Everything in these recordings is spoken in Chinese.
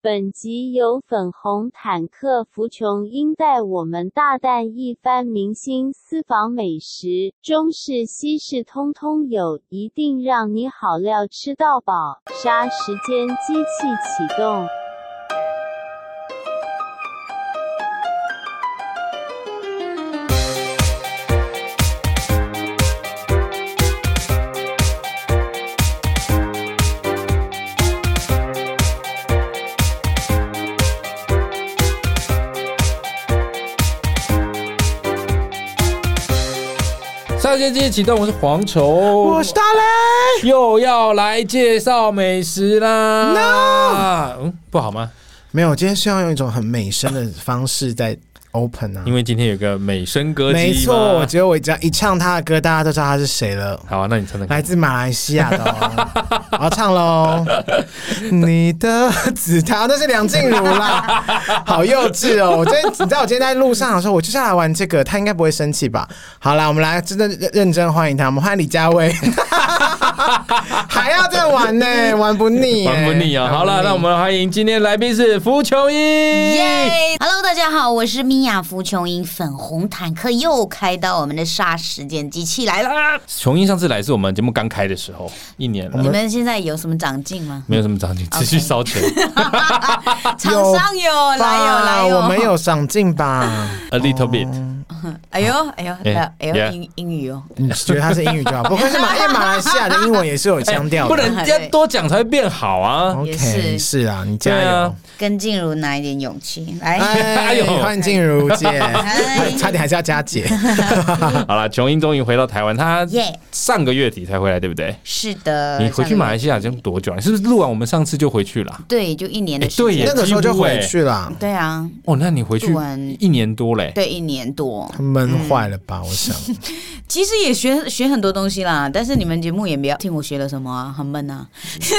本集由粉红坦克福琼英带我们大啖一番明星私房美食，中式西式通通有，一定让你好料吃到饱。杀时间机器启动。杀时间机器启动，我是蝗虫，我是大雷，又要来介绍美食啦。No，嗯，不好吗？没有，今天是要用一种很美声的方式在。Open 啊，因为今天有个美声歌姬，没错，我觉得我只要一唱他的歌，大家都知道他是谁了。好啊，那你唱的来自马来西亚的、哦，我要唱喽。你的紫檀那是梁静茹啦，好幼稚哦！我今天你知道我今天在路上的时候，我就下来玩这个，他应该不会生气吧？好啦，我们来真的认真欢迎他，我们欢迎李佳薇。还要再玩呢，玩不腻，玩不腻啊！好了，那我们欢迎今天来宾是福琼英。耶！Hello，大家好，我是米娅福琼英，粉红坦克又开到我们的杀时间机器来了。琼英上次来是我们节目刚开的时候，一年了。你们现在有什么长进吗？没有什么长进，持续烧钱。厂商有来有来有，我们有长进吧？A little bit。哎呦哎呦哎呦英英语哦，你觉得他是英语就好，不愧是马马来西亚的英文也是有腔调，不能要多讲才会变好啊。OK，是啊，你加油，跟静茹拿一点勇气来。哎呦，欢迎静茹姐，差点还是要加姐。好了，琼英终于回到台湾，她上个月底才回来，对不对？是的。你回去马来西亚已经多久了？是不是录完我们上次就回去了？对，就一年的时间，那个时候就回去了。对啊。哦，那你回去一年多嘞？对，一年多。闷坏了吧？我想，其实也学学很多东西啦。但是你们节目也没有听我学了什么啊，很闷啊。你先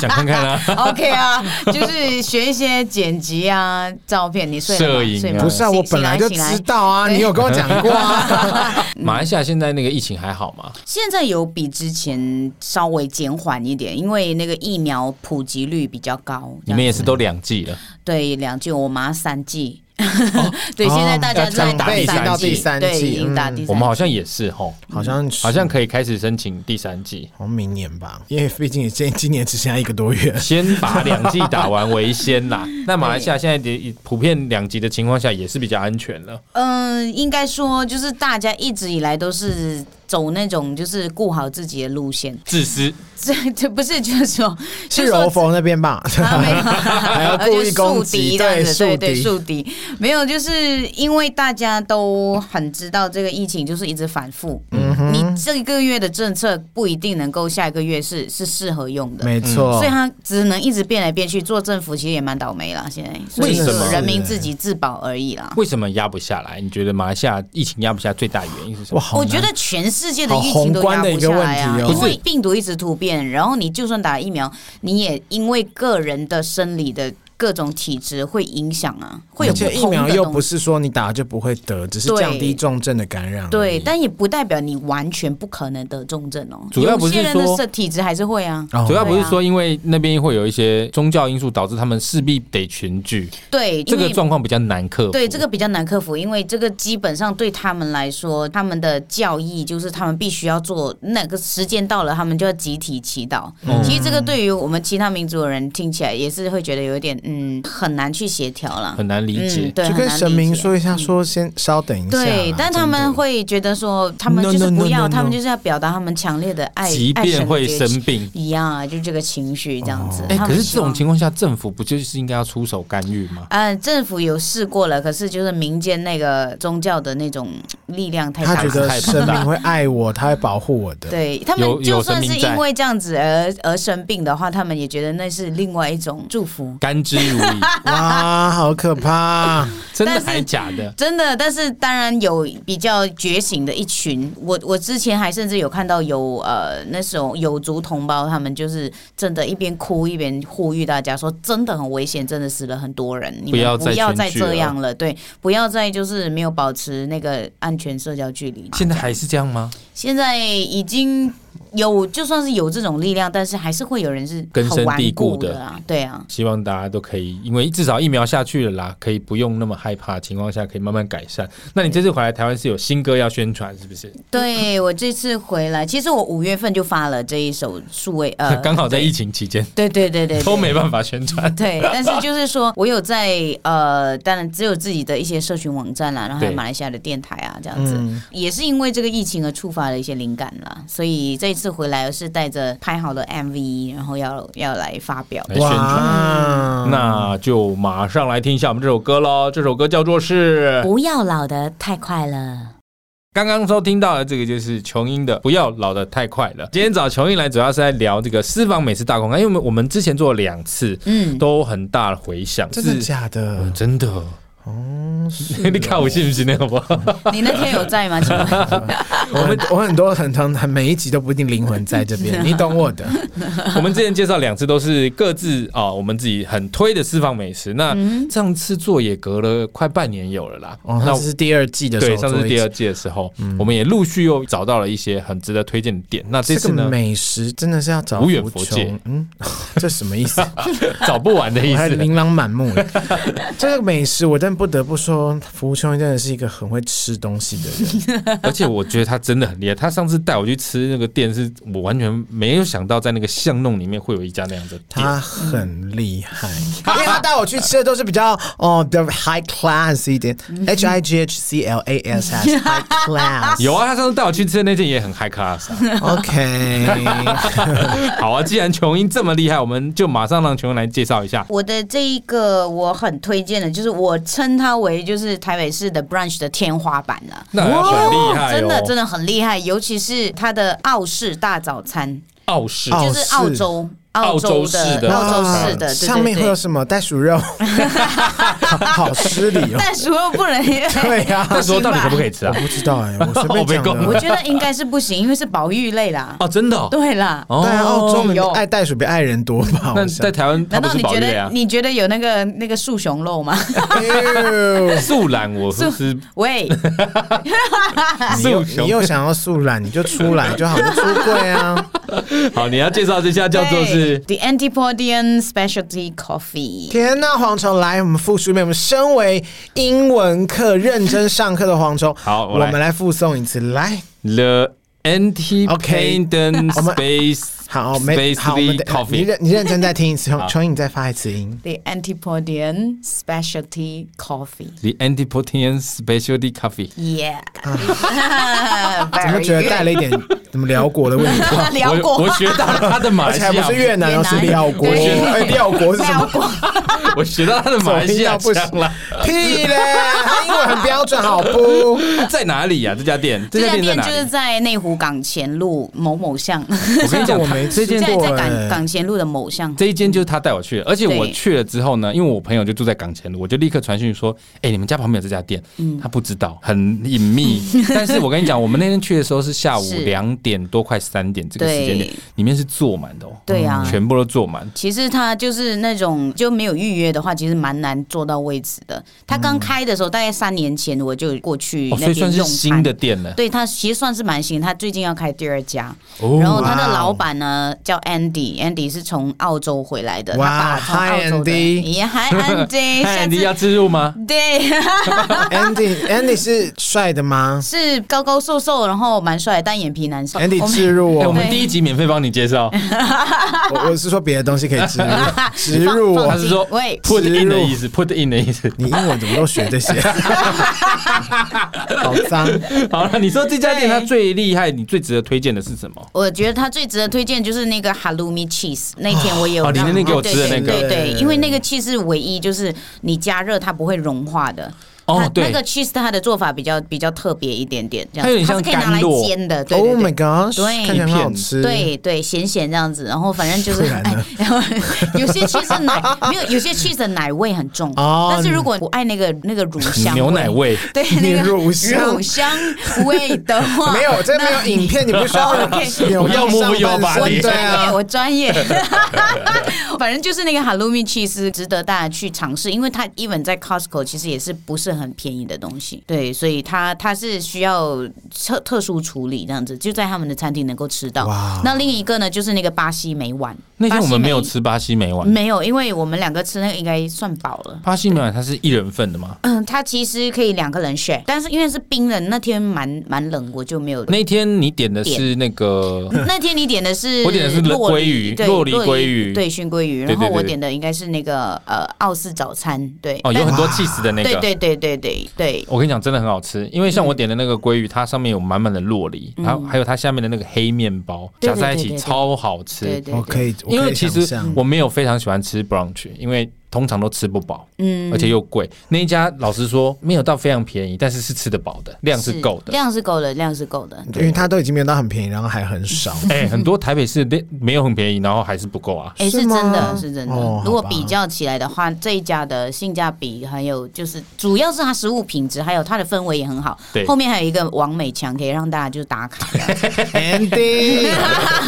讲看看啊。OK 啊，就是学一些剪辑啊，照片。你睡了吗？睡？不是，我本来就知道啊，你有跟我讲过啊。马来西亚现在那个疫情还好吗？现在有比之前稍微减缓一点，因为那个疫苗普及率比较高。你们也是都两剂了？对，两剂，我妈三剂。对，现在大家在打第三季，对，已经打第三剂。我们好像也是吼，好像好像可以开始申请第三季，好像明年吧，因为毕竟今今年只剩下一个多月，先把两季打完为先啦。那马来西亚现在的普遍两级的情况下，也是比较安全了。嗯，应该说就是大家一直以来都是。走那种就是顾好自己的路线，自私。这这不是就是说，是柔佛那边吧？还要故意攻击这样子，对对，树敌没有，就是因为大家都很知道这个疫情就是一直反复。嗯哼，你这个月的政策不一定能够下一个月是是适合用的，没错。所以他只能一直变来变去，做政府其实也蛮倒霉了。现在为什么人民自己自保而已啦？为什么压不下来？你觉得马来西亚疫情压不下最大原因是什么？我觉得全是。世界的疫情都压不下来啊，因为病毒一直突变，然后你就算打疫苗，你也因为个人的生理的。各种体质会影响啊，会有不同的。疫苗又不是说你打了就不会得，只是降低重症的感染。对，但也不代表你完全不可能得重症哦。主要不是说体质还是会啊。主要不是说因为那边会有一些宗教因素导致他们势必得群聚。对，这个状况比较难克服。对，这个比较难克服，因为这个基本上对他们来说，他们的教义就是他们必须要做，那个时间到了，他们就要集体祈祷。嗯。其实这个对于我们其他民族的人听起来也是会觉得有点嗯很难。去协调了，很难理解。嗯、对，就跟神明说一下，说先稍等一下。对，但他们会觉得说，他们就是不要，他们就是要表达他们强烈的爱，即便会生病一样啊，就这个情绪这样子。哎，可是这种情况下，政府不就是应该要出手干预吗？嗯，政府有试过了，可是就是民间那个宗教的那种力量太大，他觉得神明会爱我，他会保护我的。对他们，就算是因为这样子而而生病的话，他们也觉得那是另外一种祝福，甘之啊，好可怕！真的还是假的？真的，但是当然有比较觉醒的一群。我我之前还甚至有看到有呃那种有族同胞，他们就是真的，一边哭一边呼吁大家说，真的很危险，真的死了很多人，你们不要再这样了，对，不要再就是没有保持那个安全社交距离。现在还是这样吗？现在已经。有就算是有这种力量，但是还是会有人是根深蒂固的啊。对啊，希望大家都可以，因为至少疫苗下去了啦，可以不用那么害怕情况下，可以慢慢改善。那你这次回来台湾是有新歌要宣传，是不是？对，我这次回来，其实我五月份就发了这一首数位，呃，刚好在疫情期间，对对对对，对，都没办法宣传。对，但是就是说我有在呃，当然只有自己的一些社群网站啦，然后还有马来西亚的电台啊，这样子，嗯、也是因为这个疫情而触发了一些灵感啦，所以这一次回来是带着拍好的 MV，然后要要来发表来宣传，那就马上来听一下我们这首歌喽。这首歌叫做是《不要老得太快了》。刚刚收听到的这个就是琼英的《不要老得太快了》。今天找琼英来，主要是在聊这个私房美食大公开，因为我们我们之前做了两次，嗯，都很大的回响，真的假的？嗯、真的。哦，你看我信不信那个不？你那天有在吗？我们我很多很很很每一集都不一定灵魂在这边，你懂我的。我们之前介绍两次都是各自啊、哦，我们自己很推的私房美食。那上次做也隔了快半年有了啦。哦，那是第二季的时候，对，上次第二季的时候，嗯、我们也陆续又找到了一些很值得推荐的点。那这次呢，美食真的是要找无远佛界，嗯，这什么意思？找不完的意思，还琳琅满目。这个美食我真。不得不说，服务琼真的是一个很会吃东西的人，而且我觉得他真的很厉害。他上次带我去吃那个店，是我完全没有想到，在那个巷弄里面会有一家那样的店。他很厉害，因为他带我去吃的都是比较哦，比较 high class 一点，H I G H C L A S S，high class。有啊，他上次带我去吃的那间也很 high class 啊。OK，好啊，既然琼英这么厉害，我们就马上让琼英来介绍一下我的这一个我很推荐的，就是我。称它为就是台北市的 brunch 的天花板了，那很厉害，真的真的很厉害，尤其是它的澳式大早餐，澳式。就是澳洲。澳洲式的，澳洲式的，上面会有什么袋鼠肉？好失礼哦！袋鼠肉不能，对呀，袋鼠肉到底可不可以吃啊？我不知道哎，我随便讲。我觉得应该是不行，因为是保育类啦。哦，真的？对啦，对啊，澳洲人爱袋鼠比爱人多吧？那在台湾，难道你觉得你觉得有那个那个树熊肉吗？树懒，我是喂，树 熊，你又想要树懒，你就出来就好，就出柜啊！好，你要介绍这家叫做是。The Antipodean Specialty Coffee。天呐，蝗虫来，我们复述一遍。我们身为英文课认真上课的蝗虫，好，我，我们来复诵一次。来，The Antipodean Space，好，没好，我们的 coffee。你认你认真再听一次，重新你再发一次音。The Antipodean Specialty Coffee。The Antipodean Specialty Coffee。Yeah。怎么觉得带了一点？怎么辽国的问题？寮国，我学到了他的马来西亚，不是越南，而是辽国。哎，寮国是什么？我学到他的马来西亚不行了。屁嘞！他英文很标准，好不？在哪里呀？这家店？这家店就是在内湖港前路某某巷。我跟你讲，我没这间在。在港港前路的某巷。这一间就是他带我去的，而且我去了之后呢，因为我朋友就住在港前路，我就立刻传讯说：“哎，你们家旁边有这家店。”嗯他不知道，很隐秘。但是我跟你讲，我们那天去的时候是下午两。点多快三点这个时间点，里面是坐满的哦。对呀，全部都坐满。其实他就是那种就没有预约的话，其实蛮难坐到位置的。他刚开的时候，大概三年前我就过去那。算是新的店了。对，他其实算是蛮新。他最近要开第二家，然后他的老板呢叫 Andy，Andy 是从澳洲回来的。哇，Hi Andy，Hi Andy，Andy 要自入吗？对，Andy，Andy 是帅的吗？是高高瘦瘦，然后蛮帅，单眼皮男生。Andy 植入哦，我们第一集免费帮你介绍。我我是说别的东西可以置入，植入，他是说 put in 的意思，put in 的意思。你英文怎么都学这些？好脏。好了，你说这家店它最厉害，你最值得推荐的是什么？我觉得它最值得推荐就是那个 Halloumi cheese。那天我有，哦，你那天给我吃的那个，对对，因为那个 cheese 是唯一就是你加热它不会融化的。哦，对，那个 cheese 它的做法比较比较特别一点点，这样它有点像可以拿来煎的。对，Oh my god，对，看起来很好吃。对对，咸咸这样子，然后反正就是，哎，然后有些 cheese 奶没有，有些 cheese 的奶味很重。哦，但是如果我爱那个那个乳香牛奶味，对，那个乳香乳香味的话，没有，这没有影片，你不需要。我要摸要吧，我专业，我专业。反正就是那个 Halloumi cheese 值得大家去尝试，因为它 even 在 Costco 其实也是不是很很便宜的东西。对，所以它它是需要特特殊处理这样子，就在他们的餐厅能够吃到。那另一个呢，就是那个巴西美碗。那天我们没有吃巴西美碗，没有，因为我们两个吃那个应该算饱了。巴西美碗它是一人份的吗？嗯，它其实可以两个人 share，但是因为是冰的，那天蛮蛮冷，我就没有。那天你点的是那个，那天你点的是我点的是鲑鱼，对酪梨鲑鱼，对熏鲑鱼，然后我点的应该是那个呃奥式早餐，对哦，有很多气死的那个，对对对对对对。我跟你讲，真的很好吃，因为像我点的那个鲑鱼，它上面有满满的洛梨，然后还有它下面的那个黑面包夹在一起，超好吃。我可以，因为其实我没有非常喜欢吃 brunch，因为。通常都吃不饱，嗯，而且又贵。那一家老实说没有到非常便宜，但是是吃得饱的，量是够的，量是够的，量是够的。因为它都已经没有到很便宜，然后还很少。哎，很多台北市店没有很便宜，然后还是不够啊。哎，是真的，是真的。如果比较起来的话，这一家的性价比还有就是，主要是它食物品质，还有它的氛围也很好。对，后面还有一个王美强，可以让大家就打卡。Andy，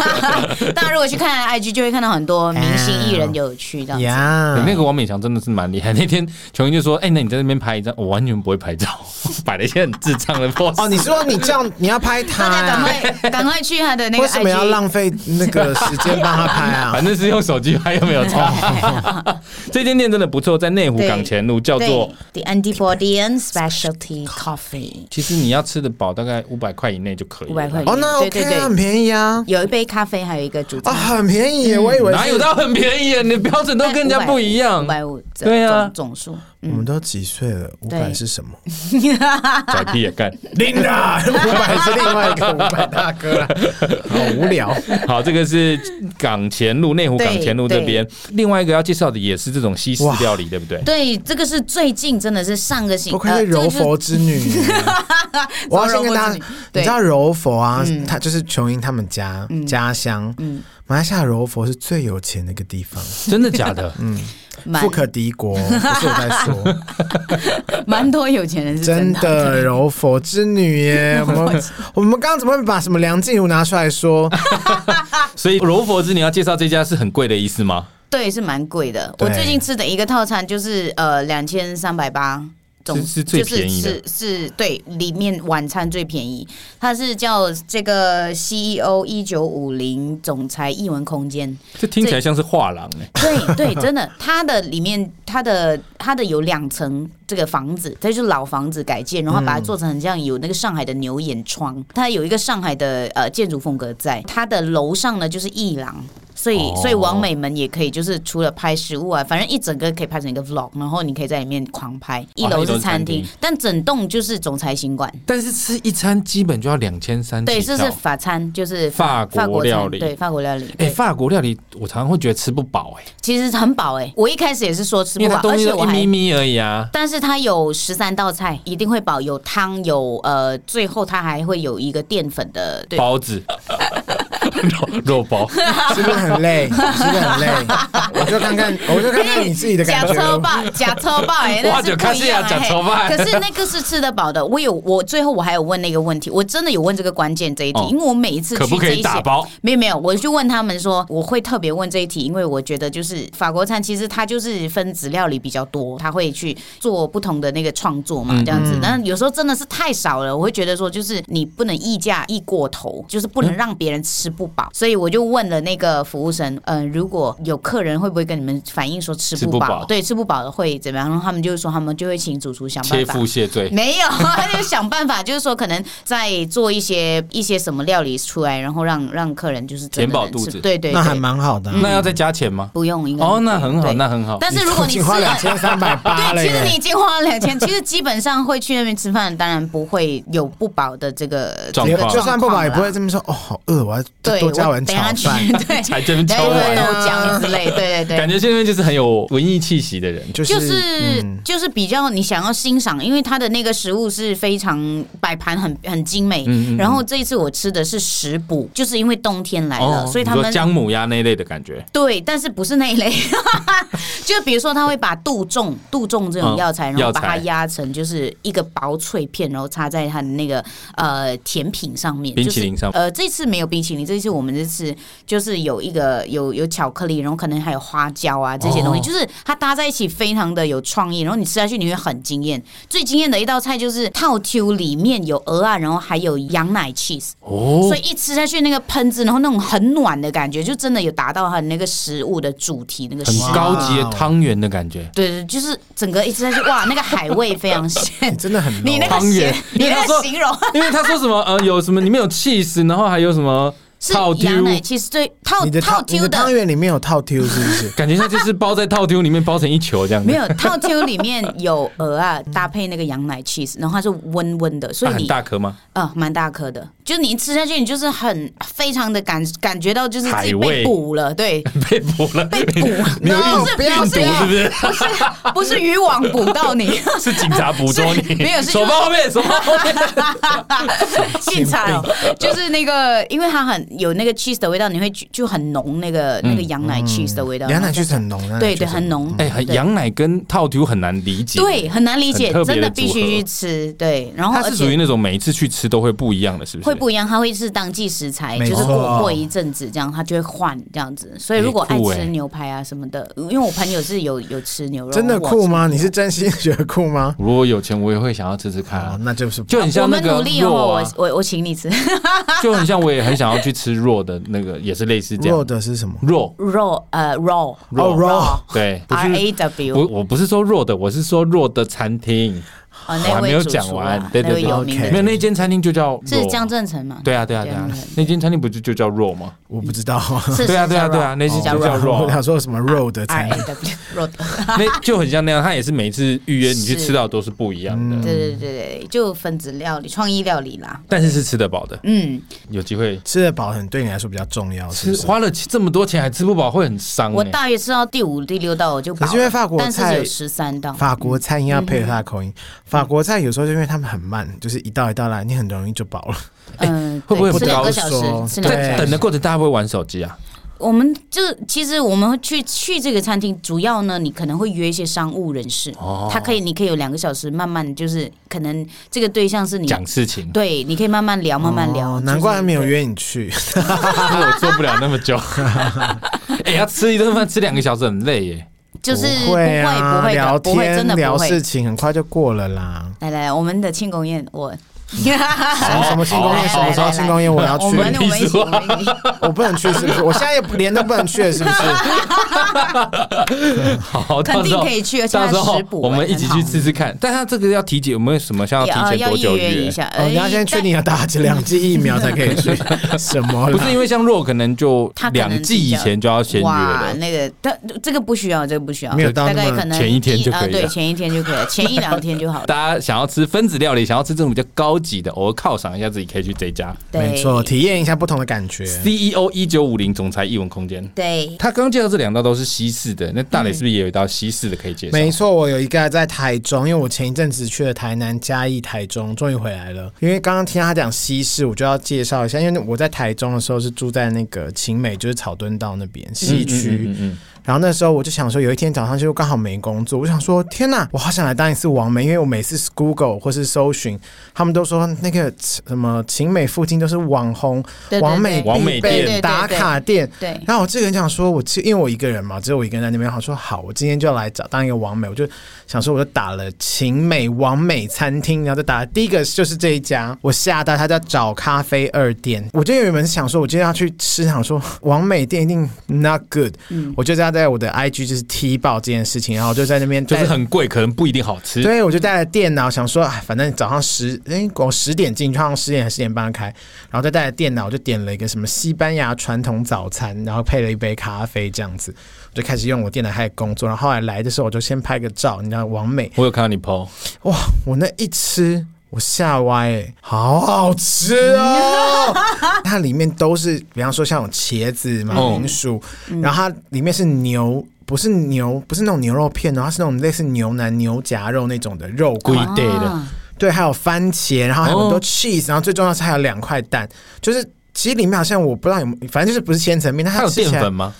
大家如果去看 IG，就会看到很多明星艺人有去这样子。那个网美强真的是蛮。厉害！那天琼英就说：“哎、欸，那你在那边拍一张，我完全不会拍照，摆了一些很智障的 pose。”哦，你说你这样你要拍他，赶快赶快去他的那个。为什么要浪费那个时间帮他拍啊？反正是用手机拍，又没有错。这间店真的不错，在内湖港前路，叫做 The Antipodean Specialty Coffee。其实你要吃的饱，大概五百块以内就可以。五百块哦，那 OK，很便宜啊。有一杯咖啡，还有一个主餐。啊，很便宜，我以为哪有到很便宜？你的标准都跟人家不一样。五百五，对。啊，总数，我们都几岁了？五百是什么？拽屁也干，领啊！五百是另外一个五百大哥，好无聊。好，这个是港前路，内湖港前路这边。另外一个要介绍的也是这种西式料理，对不对？对，这个是最近真的是上个星期，我看是柔佛之女。我要先跟大家，你知道柔佛啊？他就是琼英他们家家乡。嗯，马来西亚柔佛是最有钱的一个地方，真的假的？嗯。富可敌国，不是我在说，蛮多有钱人是真的柔佛之女耶。我们我们刚刚怎么会把什么梁静茹拿出来说？所以柔佛之女要介绍这家是很贵的意思吗？对，是蛮贵的。我最近吃的一个套餐就是呃两千三百八。总是最便宜的，是是，对，里面晚餐最便宜，它是叫这个 CEO 一九五零总裁艺文空间，这听起来像是画廊哎，对对，真的，它的里面它的它的有两层这个房子，它就是老房子改建，然后把它做成很像有那个上海的牛眼窗，它有一个上海的呃建筑风格在，它的楼上呢就是艺廊。所以，所以网美们也可以，就是除了拍食物啊，反正一整个可以拍成一个 vlog，然后你可以在里面狂拍。一楼是餐厅，但整栋就是总裁行馆。但是吃一餐基本就要两千三。对，这是法餐，就是法国料理。对，法国料理。哎，法国料理我常常会觉得吃不饱哎。其实很饱哎，我一开始也是说吃不饱，而且我还一咪咪而已啊。但是它有十三道菜，一定会饱，有汤，有呃，最后它还会有一个淀粉的包子。肉肉包是不是很累？是不是很累？我就看看，我就看看你自己的感觉。假车霸，假车霸，哎，那是不一样。假车霸，可是那个是吃得饱的。我有，我最后我还有问那个问题，我真的有问这个关键这一题，因为我每一次去这一些，没有没有，我就问他们说，我会特别问这一题，因为我觉得就是法国餐其实它就是分子料理比较多，他会去做不同的那个创作嘛，这样子。但有时候真的是太少了，我会觉得说，就是你不能溢价溢过头，就是不能让别人吃不饱。所以我就问了那个服务生，嗯、呃，如果有客人会不会跟你们反映说吃不饱？对，吃不饱的会怎么样？然后他们就是说，他们就会请主厨想办法。切腹谢罪？没有，他就想办法，就是说可能再做一些一些什么料理出来，然后让让客人就是填饱肚子。对，对对，那还蛮好的。嗯、那要再加钱吗？不用，应该哦，那很好，那很好。但是如果你花两千三百八，对，其实你已经花了两千，其实基本上会去那边吃饭，当然不会有不饱的这个状况。就算不饱，也不会这么说。哦，好饿，我要再多加碗炒饭。对，才真超玩豆浆之类，对对对，感觉现在就是很有文艺气息的人，就是就是比较你想要欣赏，因为他的那个食物是非常摆盘很很精美。然后这一次我吃的是食补，就是因为冬天来了，所以他们姜母鸭那一类的感觉。对，但是不是那一类，就比如说他会把杜仲、杜仲这种药材，然后把它压成就是一个薄脆片，然后插在它的那个呃甜品上面，冰淇淋上。呃，这次没有冰淇淋，这次我们这次就是有一个有有巧克力，然后可能还有花椒啊这些东西，哦、就是它搭在一起非常的有创意，然后你吃下去你会很惊艳。最惊艳的一道菜就是套 Q 里面有蚵仔，然后还有羊奶 cheese，哦，所以一吃下去那个喷子，然后那种很暖的感觉，就真的有达到它那个食物的主题，那个很高级的汤圆的感觉。对对，就是整个一吃下去，哇，那个海味非常鲜，真的很你那个汤圆，你那个形容，因为他说什么呃，有什么里面有 cheese，然后还有什么。是羊奶，其实最套套 Q 的汤圆里面有套 Q 是不是？感觉它就是包在套 Q 里面，包成一球这样子。没有套 Q 里面有鹅啊，搭配那个羊奶 cheese，然后它是温温的，所以你很大颗吗？啊，蛮大颗的。就是你一吃下去，你就是很非常的感感觉到就是自己被补了，对，被补了，被补。你有病毒是不是？不是不是渔网捕到你，是警察捕捉你。没有，手放后面，手放后面。警察哦，就是那个，因为它很有那个 cheese 的味道，你会就很浓那个那个羊奶 cheese 的味道。羊奶 cheese 很浓，对对，很浓。哎，羊奶跟套图很难理解，对，很难理解，真的必须去吃。对，然后它是属于那种每一次去吃都会不一样的，是不是？会不一样，它会是当季食材，就是过过一阵子这样，它就会换这样子。所以如果爱吃牛排啊什么的，因为我朋友是有有吃牛肉，真的酷吗？你是真心 觉得酷吗？如果有钱，我也会想要吃吃看啊。那就是就很像那个我们努力哦，我我我请你吃，就很像我也很想要去吃弱的那个，也是类似这样。弱的是什么？弱肉呃肉肉肉对，R A W。我我不是说弱的，我是说弱的餐厅。我还没有讲完，对对对，没有那间餐厅就叫是江振成嘛？对啊对啊对啊，那间餐厅不就就叫肉吗？我不知道，对啊对啊对啊，那间就叫肉。他说什么肉的餐厅？肉 的，那就很像那样，他也是每次预约你去吃到都是不一样的。对对对对，就分子料理、创意料理啦。但是是吃得饱的，嗯，有机会吃得饱，很对你来说比较重要。吃花了这么多钱还吃不饱，会很伤。我大约吃到第五、第六道我就饱是，因为法国菜有十三道，法国餐应该要配合他的口音。法国菜有时候就因为他们很慢，就是一道一道来，你很容易就饱了。嗯，会不会吃两个小时？在等的过程，大家会玩手机啊？我们就其实我们去去这个餐厅，主要呢，你可能会约一些商务人士，哦，他可以，你可以有两个小时，慢慢就是可能这个对象是你讲事情，对，你可以慢慢聊，慢慢聊。难怪他没有约你去，我做不了那么久。哎，要吃一顿饭，吃两个小时很累耶。就是不会不会聊天真的聊事情，很快就过了啦。来来，我们的庆功宴我。什么什么庆功宴？什么时候庆功宴？我要去。我们我不能去，是不是？我现在也连都不能去，是不是？好，肯定可以去，到时候我们一起去吃吃看。但他这个要体检，有没有什么像要提前多久预约一下？你要先确定要打这两剂疫苗才可以去。什么？不是因为像若可能就两剂以前就要先约了。那个，但这个不需要，这个不需要，没有到大概可能前一天就可以。对，前一天就可以了，前一两天就好。大家想要吃分子料理，想要吃这种比较高级的，偶尔犒赏一下自己，可以去这家。没错，体验一下不同的感觉。CEO 一九五零总裁艺文空间。对，他刚刚介绍这两道都是西式的，那大磊是不是也有一道西式的可以介绍？没错，我有一个在台中，因为我前一阵子去了台南、嘉义、台中，终于回来了。因为刚刚听他讲西式，我就要介绍一下，因为我在台中的时候是住在那个晴美，就是草墩道那边西区。然后那时候我就想说，有一天早上就刚好没工作，我想说，天哪，我好想来当一次王美，因为我每次 Google 或是搜寻，他们都说那个什么晴美附近都是网红王美网美店打卡店。对。然后我这个人想说，我因为我一个人嘛，只有我一个人在那边，好说好，我今天就要来找当一个王美，我就想说，我就打了晴美王美餐厅，然后就打了第一个就是这一家，我吓到，他叫找咖啡二店。我就原本想说，我今天要去吃，想说王美店一定 not good，嗯，我就在。在我的 IG 就是踢爆这件事情，然后就在那边就是很贵，可能不一定好吃。对，我就带了电脑，想说，哎，反正早上十哎，我十点进去，好像十点还是十点半开，然后再带了电脑，我就点了一个什么西班牙传统早餐，然后配了一杯咖啡，这样子，我就开始用我电脑开始工作。然后后来来的时候，我就先拍个照，你知道，完美，我有看到你 po，哇，我那一吃。我吓歪、欸，好好吃哦！它里面都是，比方说像有茄子、马铃薯，嗯、然后它里面是牛，不是牛，不是那种牛肉片哦，它是那种类似牛腩、牛夹肉那种的肉桂类的，啊、对，还有番茄，然后还有很多 cheese，然后最重要是还有两块蛋，就是其实里面好像我不知道有，反正就是不是千层面，它，它有淀粉吗？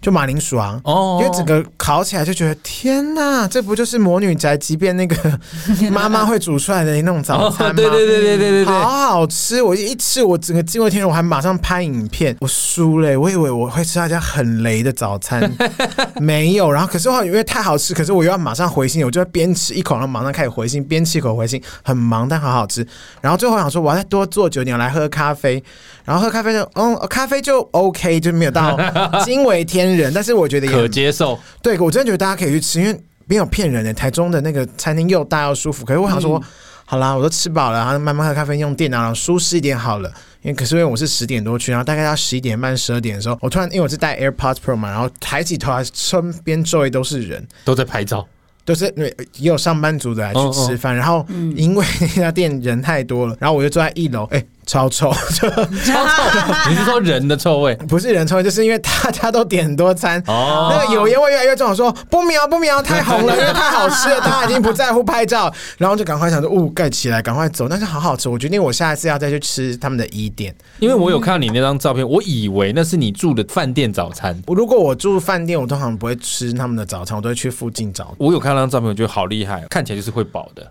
就马铃薯啊，哦，因为整个烤起来就觉得天哪，这不就是魔女宅即便那个 妈妈会煮出来的那种早餐吗？哦、对对对对对对对，好好吃！我一吃，我整个惊为天人，我还马上拍影片。我输了，我以为我会吃那家很雷的早餐，没有。然后可是我因为太好吃，可是我又要马上回信，我就边吃一口，然后马上开始回信，边吃一口回信，很忙但好好吃。然后最后想说，我要再多做久点来喝咖啡，然后喝咖啡就嗯，咖啡就 OK，就没有到 惊为天人，但是我觉得也可接受。对，我真的觉得大家可以去吃，因为没有骗人的。台中的那个餐厅又大又舒服，可是我想说，嗯、好啦，我都吃饱了，然后慢慢喝咖啡，用电脑，然后舒适一点好了。因为可是因为我是十点多去，然后大概到十一点半、十二点的时候，我突然因为我是带 AirPods Pro 嘛，然后抬起头来，身边周围都是人，都在拍照。都是因为也有上班族的来去吃饭，哦哦然后因为那家店人太多了，然后我就坐在一楼，哎、欸。超臭，超臭！你是说人的臭味？不是人臭味，就是因为大家都点很多餐，哦，那个油烟味越来越重。我说不瞄不瞄，太红了，因为太好吃了，他已经不在乎拍照，然后就赶快想说，哦盖起来，赶快走。但是好好吃，我决定我下一次要再去吃他们的一店，因为我有看到你那张照片，我以为那是你住的饭店早餐。如果我住饭店，我通常不会吃他们的早餐，我都会去附近找。我有看到那张照片，我觉得好厉害，看起来就是会饱的。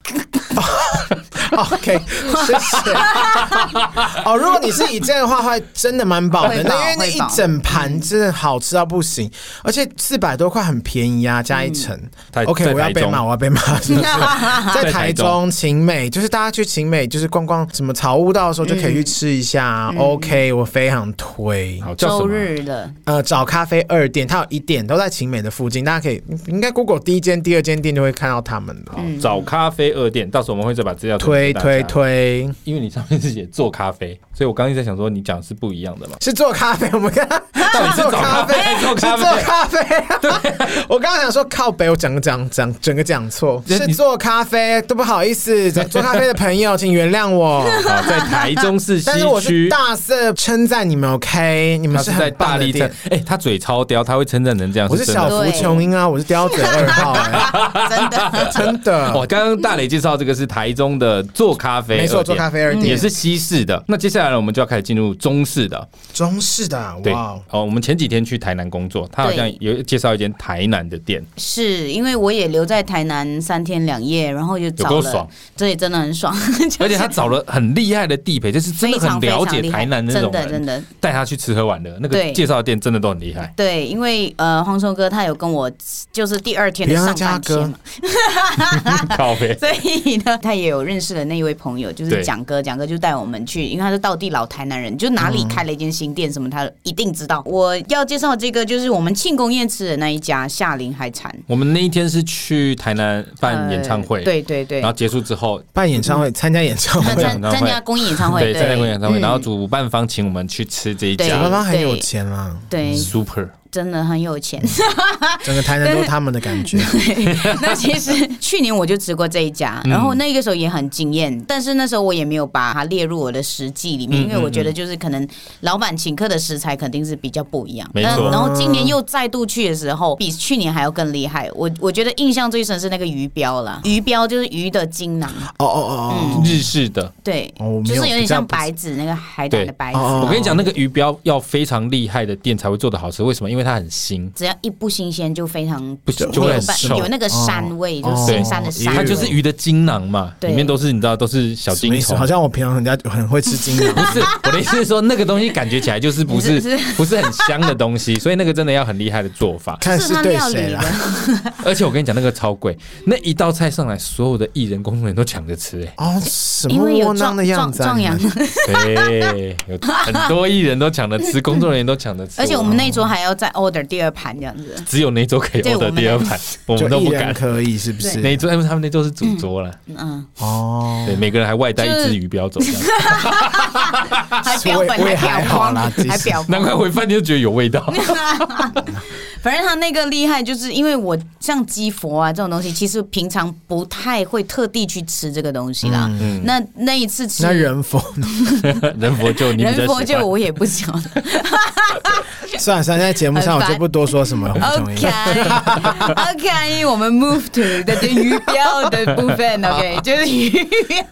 OK，谢谢。哦，如果你是以这样的话，会真的蛮饱的。那因为那一整盘真的好吃到不行，而且四百多块很便宜啊，加一层。OK，我要被骂，我要被骂？在台中晴美，就是大家去晴美，就是逛逛什么草悟道的时候，就可以去吃一下。OK，我非常推。周日的呃，早咖啡二店，它有一店都在晴美的附近，大家可以应该 Google 第一间、第二间店就会看到他们的。早咖啡二店，到我们会再把资料推推推，因为你上面是写做咖啡，所以我刚刚一直在想说，你讲是不一样的嘛？是做咖啡，我们看 到底是做咖啡，做咖啡。对，我刚刚想说靠北，我讲个讲讲整个讲错，是做咖啡，都不好意思，做咖啡的朋友请原谅我。好，在台中市西区，但是我是大肆称赞你们，OK？你们是在大力称，哎，他嘴超刁，他会称赞成这样。我是小福琼英啊，我是刁嘴二号，哎，真的真的。我刚刚大磊介绍这个是台中的做咖啡，没错，做咖啡二店也是西式的。那接下来呢，我们就要开始进入中式的。中式的，对！哦，我们前几天去台南工作，他好像有介绍一间台南的店。是因为我也留在台南三天两夜，然后就找了，这也真的很爽。而且他找了很厉害的地陪，就是真的很了解台南那种人，真的真的带他去吃喝玩乐。那个介绍的店真的都很厉害。对，因为呃，黄松哥他有跟我，就是第二天的上班天嘛。所以呢，他也有认识的那一位朋友，就是蒋哥，蒋哥就带我们去，因为他是道地老台南人，就哪里开了一间新店什么，他一定知道。我要介绍这个，就是我们庆功宴吃的那一家夏林海产。我们那一天是去台南办演唱会，对对对，然后结束之后办演唱会，参加演唱会，参加公益演唱会，对，参加公益演唱会，然后主办方请我们去吃这一家，主办方很有钱啊，对，super。真的很有钱，整个台南都是他们的感觉。那其实去年我就吃过这一家，然后那个时候也很惊艳，但是那时候我也没有把它列入我的食记里面，因为我觉得就是可能老板请客的食材肯定是比较不一样。没错。然后今年又再度去的时候，比去年还要更厉害。我我觉得印象最深是那个鱼标了，鱼标就是鱼的精囊。哦哦哦，日式的，对，就是有点像白子那个海胆的白子。我跟你讲，那个鱼标要非常厉害的店才会做的好吃，为什么？因为它很腥，只要一不新鲜就非常不就会很臭，有那个膻味，就是腥膻的膻。它就是鱼的精囊嘛，里面都是你知道都是小精虫。好像我平常人家很会吃精囊，不是我的意思是说那个东西感觉起来就是不是 不是很香的东西，所以那个真的要很厉害的做法。看是对谁了？而且我跟你讲，那个超贵，那一道菜上来，所有的艺人、工作人员都抢着吃。哎，哦，什么窝囊的样子？壮阳。对，有很多艺人都抢着吃，工作人员都抢着吃。而且我们那桌还要再 order 第二盘。这样子，只有那桌可以 order 第二盘，我们都不敢。可以是不是？那桌，因为他们那桌是主桌了。嗯哦，对，每个人还外带一只鱼标走。还标本，还标光，还标。难怪回饭店就觉得有味道。反正他那个厉害，就是因为我像鸡佛啊这种东西，其实平常不太会特地去吃这个东西啦。那那一次吃，那人佛，人佛就你人佛就我也不晓得。算了算了，在节目上我就不多说什么了。OK，OK，我们 move to 的鱼标的部分。OK，就是鱼标。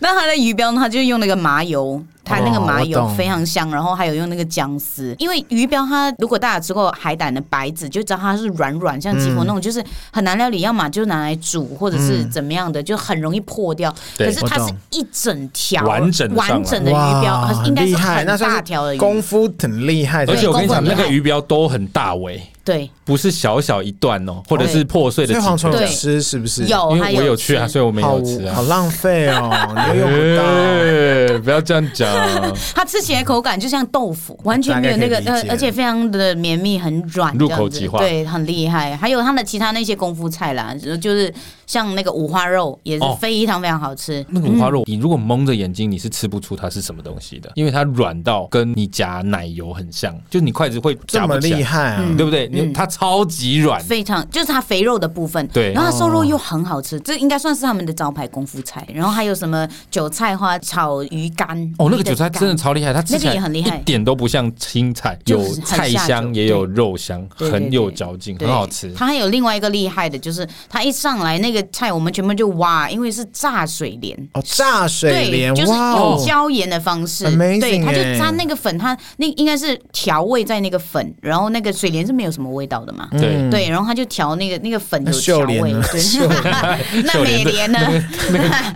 那它的鱼标呢，它就是用那个麻油它那个麻油非常香，然后还有用那个姜丝，因为鱼标它如果大家吃过海胆的白子，就知道它是软软像鸡婆那种，就是很难料理，要么就拿来煮或者是怎么样的，就很容易破掉。可是它是一整条完整完整的鱼标，应该是很大条的鱼。功夫很厉害的。而且我跟你讲，那个鱼标都很大尾，对，不是小小一段哦，或者是破碎的几所以蝗虫有个。对吃是不是？有，因它为我有去啊，所以我没有吃啊好。浪费哦，你又用不到。哎不要这样讲，它吃起来口感就像豆腐，完全没有那个大概可以理解呃，而且非常的绵密，很软，入口即化对，很厉害。还有它的其他那些功夫菜啦，就是像那个五花肉也是哦。非常非常好吃。那个五花肉，你如果蒙着眼睛，你是吃不出它是什么东西的，因为它软到跟你夹奶油很像，就你筷子会这么夹不起来，厉害啊！嗯。对不对？你它超级软，非常就是它肥肉的部分，对。然后它瘦肉又很好吃，这应该算是他们的招牌功夫菜。然后还有什么韭菜花炒鱼干哦，那个韭菜真的超厉害，它吃起来那个也很厉害。一点都不像青菜，有菜香也有肉香，很有嚼劲，很好吃。它还有另外一个厉害的，就是它一上来那个菜，我们全部就挖，因为是炸水莲。哦，炸水对，莲，就是用椒盐的方式，对，它就欸它那个粉，它那应该是调味在那个粉，然后那个水莲是没有什么味道的嘛，对，对，然后它就调那个那个粉有那秀调味，对，那美莲呢？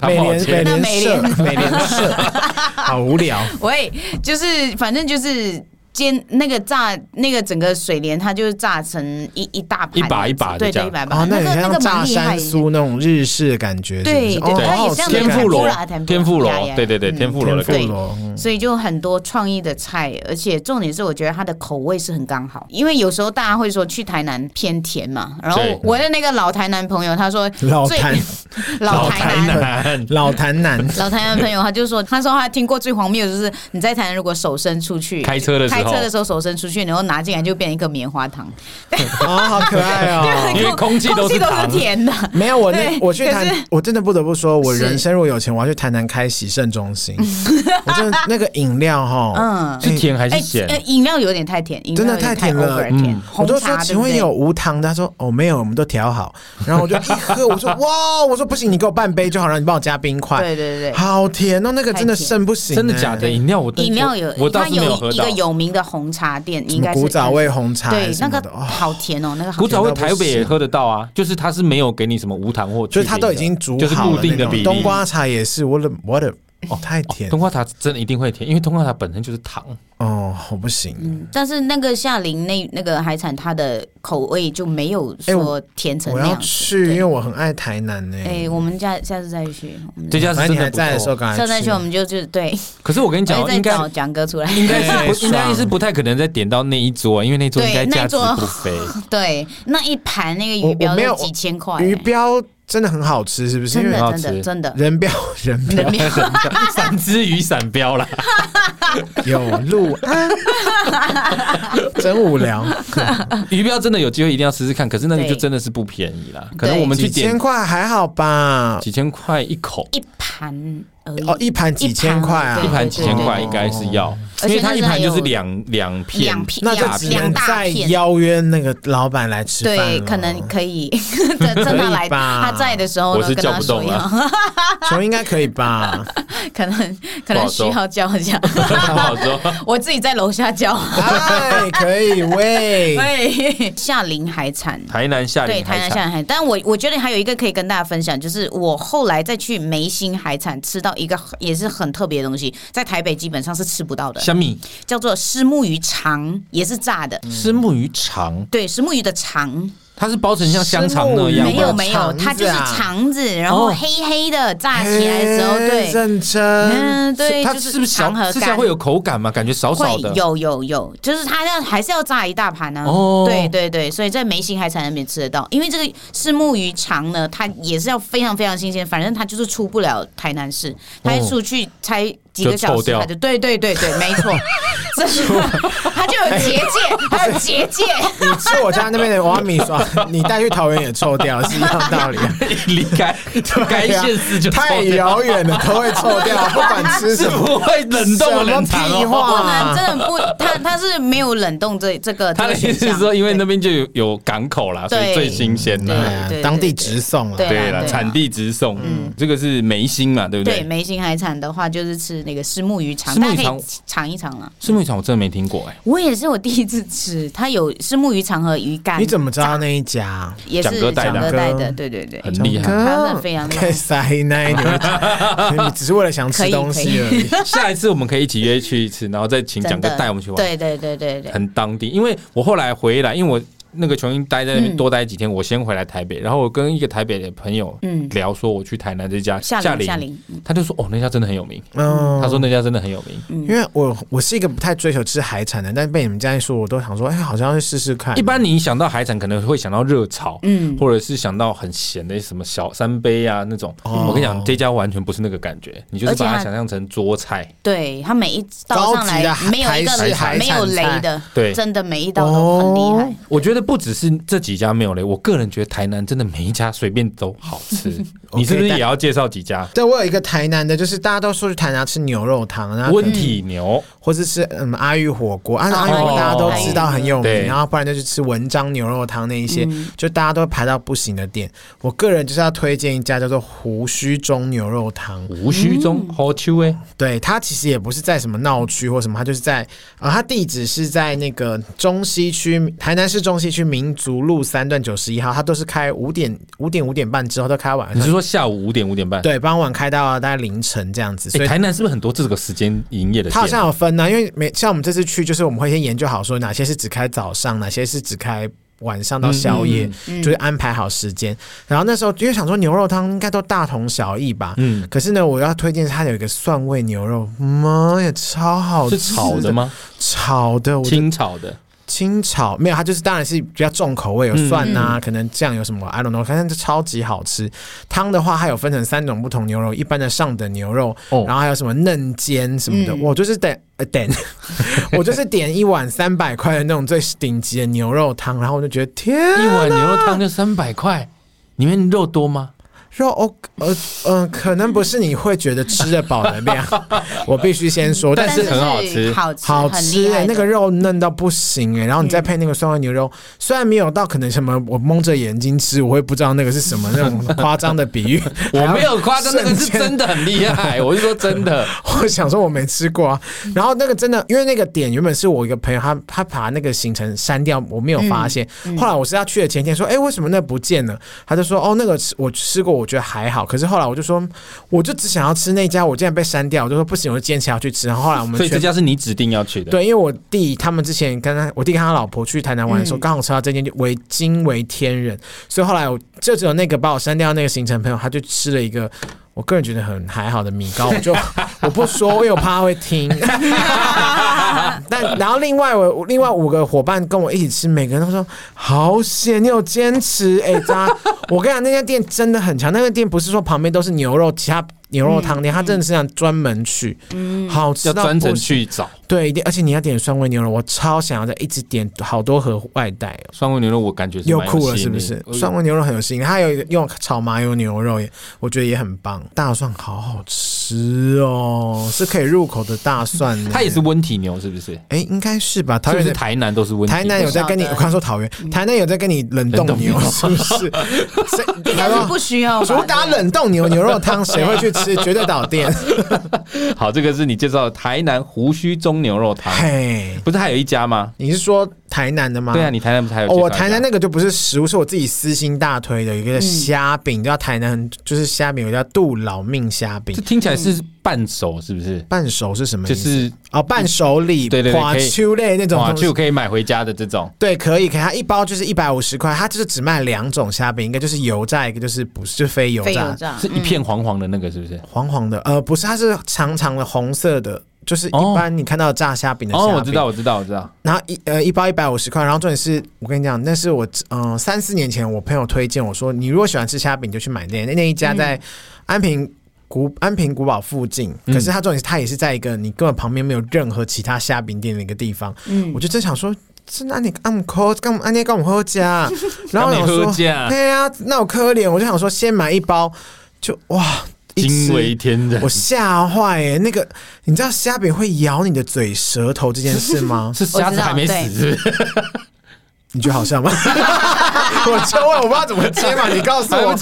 它美美莲那美社美莲社，好无聊。喂，就是反正就是。煎那个炸那个整个水莲，它就是炸成一一大盘，一把一把的对对，一把一把。哦，那那个那个炸。山酥那种日式的感觉，对对它也像天妇罗天妇罗，天妇罗呀呀，对对对，嗯。天妇罗的感觉。天妇罗，嗯所以就很多创意的菜，而且重点是我觉得它的口味是很刚好，因为有时候大家会说去台南偏甜嘛，然后我的那个老台南朋友他说最老台老台南。老台南，老台南朋友，他就说，他说他听过最荒谬的就是你在台南如果手伸出去，开车的时候。开车的时候手伸出去，然后拿进来就变一个棉花糖，哦，好可爱哦。因为空气都是空气都是甜的。没有我那我去谈，我真的不得不说，我人生如果有钱，我要去台南开洗肾中心。我真的那个饮料哈，嗯，是甜还是哎，咸？呃饮料有点太甜，真的太甜了嗯。我就说，请问有无糖的？他说哦没有，我们都调好。然后我就一喝，我说哇，我说不行，你给我半杯就好，然后你帮我加冰块。对对对对。好甜哦，那个真的肾不行欸，真的假的？饮料我饮料有，我倒它是没有喝到有一个。有名的红茶店，应该是古早味红茶对那个好甜哦，那个好古早味台北也喝得到啊，就是它是没有给你什么无糖或就是它都已经煮就是好了那种固定的比例。冬瓜茶也是，我的我的哦太甜冬瓜塔真的一定会甜，因为冬瓜塔本身就是糖。哦，我不行。但是那个夏林那那个海产，它的口味就没有哎说甜成我要那样子。去，因为我很爱台南呢。哎，我们下下次再去，我们这家是反正你还真的不在的时候，下次再去我们就就对，可是我跟你讲应该找蒋哥出来。应该是不应该是不太可能再点到那一桌，因为那桌应该价值对那一桌不菲。对，那一盘那个鱼标都几千块，鱼标真的很好吃，是不是？因为真的真很好吃的真的。人标 人标人面 三只鱼闪标啦，有路啊，真无聊。鱼标真的有机会一定要试试看，可是那个对就真的是不便宜啦。可能我们去点几千块还好吧？几千块一口，一盘而已。哦，一盘几千块啊，一盘几千块对应该是要，而且因为它一盘就是两两片两片那就两只能再片。邀约那个老板来吃饭对，可能可以，真真的来吧？他在的时候，我是叫不动要，球应该可以吧？可能可能需要叫一下，不好说。我自己在楼下叫。哎，可以喂。喂，夏林海产。台南夏对，令海产，台南夏林海产，但我我觉得还有一个可以跟大家分享，就是我后来再去梅心海产吃到一个也是很特别的东西，在台北基本上是吃不到的，虾米叫做虱目鱼肠，也是炸的。虱目鱼肠，对，虱目鱼的肠它是包成像香肠那样吗？没有没有，它就是肠子，然后黑黑的，炸起来的时候，嘿对，认真。嗯，对，它就是不是小肠和肝吃起来会有口感吗？感觉少少的。有有有，就是它要还是要炸一大盘呢、啊。哦对对对，所以在梅心海产那边吃得到，因为这个是木鱼肠呢，它也是要非常非常新鲜，反正它就是出不了台南市，它一出去才几个小时，就对对对对，没错，这它 就有结界，它有结界。你吃我家那边的瓦米刷，你带去桃园也臭掉，是一样道理。离开该县市就太遥远了，都会臭掉，不管吃什么。不会冷冻冷藏屁哦。话不能，真的不，它它是没有冷冻这这个。他的意思是说，因为对那边就有有港口啦，所以最新鲜对啦。啊对当地直送了。对对了，啊产地直送，嗯，这个是梅心嘛，对不对，对？梅心海产的话，就是吃那个石木鱼肠，大家可以尝一尝啊。石木鱼肠我真的没听过哎，我也是我第一次吃，它有石木鱼肠和鱼干。你怎么知道那一家？也是蒋哥带的对对对，很厉害。他们非常厉害。塞奶，你 只是为了想吃东西而已。下一次我们可以一起约去一次，然后再请蒋哥带我们去玩。对对对对对，很当地。因为我后来回来，因为我。那个琼英待在那边多待几天，我先回来台北，然后我跟一个台北的朋友聊，说我去台南这家夏林，夏林，他就说哦，那家真的很有名，嗯，他说那家真的很有名，因为我我是一个不太追求吃海产的，但是被你们这样一说，我都想说，哎，好像要去试试看。一般你想到海产，可能会想到热炒，嗯，或者是想到很咸的什么小三杯啊那种。我跟你讲，这家完全不是那个感觉，你就是把它想象成桌菜，对，它每一道上来没有一个是没有雷的，对，真的每一道都很厉害，我觉得。不只是这几家没有嘞，我个人觉得台南真的每一家随便都好吃。你是不是也要介绍几家？对，我有一个台南的，就是大家都说去台南吃牛肉汤，然后温体牛，或者是嗯阿玉火锅，啊阿玉火锅大家都知道很有名，然后不然就去吃文章牛肉汤那一些，就大家都排到不行的店。我个人就是要推荐一家叫做胡须中牛肉汤。胡须中好吃诶，对，它其实也不是在什么闹区或什么，它就是在啊，它地址是在那个中西区，台南市中西区。民族路三段九十一号，它都是开五点五点五点半之后都开完。你是说下午五点五点半？对，傍晚开到大概凌晨这样子。所以台南是不是很多这个时间营业的？它好像有分呢、啊，因为每像我们这次去，就是我们会先研究好说哪些是只开早上，哪些是只开晚上到宵夜，嗯嗯、就是安排好时间。然后那时候因为想说牛肉汤应该都大同小异吧，嗯。可是呢，我要推荐它有一个蒜味牛肉，妈呀，超好吃！是炒的吗？炒的，清炒的。清炒没有，它就是当然是比较重口味，有蒜呐、啊，嗯、可能酱有什么，I don't know，反正就超级好吃。汤的话，它有分成三种不同牛肉，一般的上等牛肉，哦、然后还有什么嫩煎什么的，嗯、我就是等呃点，我就是点一碗三百块的那种最顶级的牛肉汤，然后我就觉得天，一碗牛肉汤就三百块，里面肉多吗？肉哦，呃嗯、呃，可能不是你会觉得吃得饱的量，我必须先说，但是很好吃，好吃，好吃哎、欸，那个肉嫩到不行哎、欸，然后你再配那个酸味牛肉，嗯、虽然没有到可能什么我蒙着眼睛吃，我会不知道那个是什么那种夸张的比喻，我没有夸张，那个是真的很厉害，我是说真的，我想说我没吃过啊，然后那个真的，因为那个点原本是我一个朋友，他他把那个行程删掉，我没有发现，嗯嗯、后来我是要去的前天说，哎、欸，为什么那不见了？他就说，哦，那个我吃过，我觉得还好，可是后来我就说，我就只想要吃那家，我竟然被删掉，我就说不行，我就坚持要去吃。然后后来我们，所以这家是你指定要去的，对，因为我弟他们之前跟他，我弟跟他老婆去台南玩的时候，刚、嗯、好吃到这间，就为惊为天人。所以后来我就只有那个把我删掉那个行程朋友，他就吃了一个。我个人觉得很还好的米糕，我就 我不说，因为我怕他会听。但然后另外我另外五个伙伴跟我一起吃，每个人都说好险，你有坚持。哎、欸，渣！我跟你讲，那家店真的很强。那个店不是说旁边都是牛肉，其他。牛肉汤店，他真的是想专门去，嗯，好吃到要专程去找，对，一定，而且你要点酸味牛肉，我超想要再一直点好多盒外带哦。酸味牛肉我感觉又酷了，是不是？酸味牛肉很有吸引力，它有用炒麻油牛肉，我觉得也很棒。大蒜好好吃哦，是可以入口的大蒜。它也是温体牛，是不是？哎，应该是吧？桃园是台南都是温，台南有在跟你，我刚说桃园，台南有在跟你冷冻牛，是不是？台湾不需要，主打冷冻牛牛肉汤，谁会去吃？绝对导电。好，这个是你介绍的台南胡须中牛肉汤。嘿，不是还有一家吗？你是说台南的吗？对啊，你台南不是还有？我台南那个就不是食物，是我自己私心大推的一个虾饼，叫台南就是虾饼，我叫杜老命虾饼。这听起来是半熟，是不是？半熟是什么意思？就是哦，伴手礼，对对对，花秋类那种，就可以买回家的这种。对，可以，可以。它一包就是一百五十块，它就是只卖两种虾饼，一个就是油炸，一个就是不是就非油炸，是一片黄黄的那个，是不是？黄黄的，呃，不是，它是长长的红色的，就是一般你看到炸虾饼的虾饼。哦，我知道，我知道，我知道。然后一呃一包一百五十块，然后重点是我跟你讲，那是我嗯、呃、三四年前我朋友推荐我说，你如果喜欢吃虾饼，就去买那那那一家在安平古安平古堡附近。可是它重点是它也是在一个你根本旁边没有任何其他虾饼店的一个地方。嗯，我就真想说，是那你按扣干按你跟我们喝加，然后我说对呀，那我可怜，我就想说先买一包，就哇。惊为天人，我吓坏哎！那个你知道虾饼会咬你的嘴舌头这件事吗？是虾子还没死，你觉得好笑吗？我就问，我不知道怎么接嘛，你告诉我。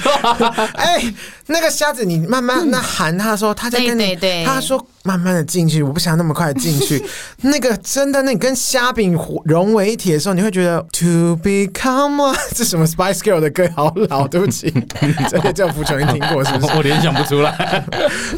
哎，那个虾子你慢慢那喊他的时候，他在跟你，他说慢慢的进去，我不想那么快进去。那个真的，那你跟虾饼融为一体的时候，你会觉得 To become 这什么 Spice Girl 的歌好老，对不起，这个叫福琼你听过是不是？我联想不出来，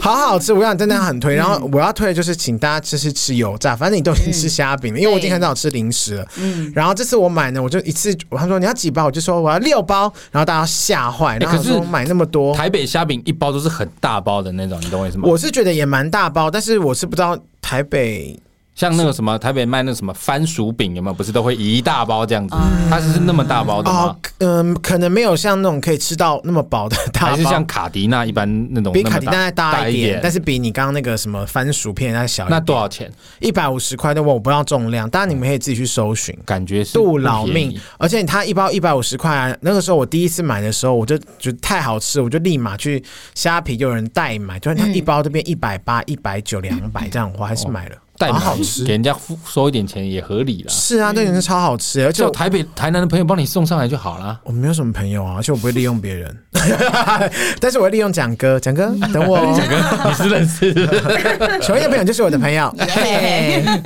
好好吃，我想真的很推。然后我要推的就是请大家吃是吃油炸，反正你都已经吃虾饼了，因为我已经很少吃零食了。嗯，然后这次我买呢，我就一次，他说你要几包，我就说我要六包，然后大家吓坏，然后说买那么多，台北虾饼一包都是很大包的那种，你懂我意思吗？我是觉得也蛮大包，但是我是不知道台北。像那个什么台北卖那什么番薯饼有没有？不是都会一大包这样子？它是那么大包的吗？嗯，可能没有像那种可以吃到那么饱的大包，还是像卡迪娜一般那种？比卡迪那再大一点，但是比你刚刚那个什么番薯片要小一点。那多少钱？一百五十块的，我不知道重量，当然你们可以自己去搜寻。感觉是杜老命，而且它一包一百五十块啊！那个时候我第一次买的时候，我就觉得太好吃，我就立马去虾皮就有人代买，就它一包就变一百八、一百九、两百这样，我还是买了。代买好吃，给人家付收一点钱也合理了。是啊，那人家超好吃，而且我台北、台南的朋友帮你送上来就好了。我没有什么朋友啊，而且我不会利用别人，但是我会利用蒋哥。蒋哥，等我。蒋哥，你是认识的？球叶朋友就是我的朋友。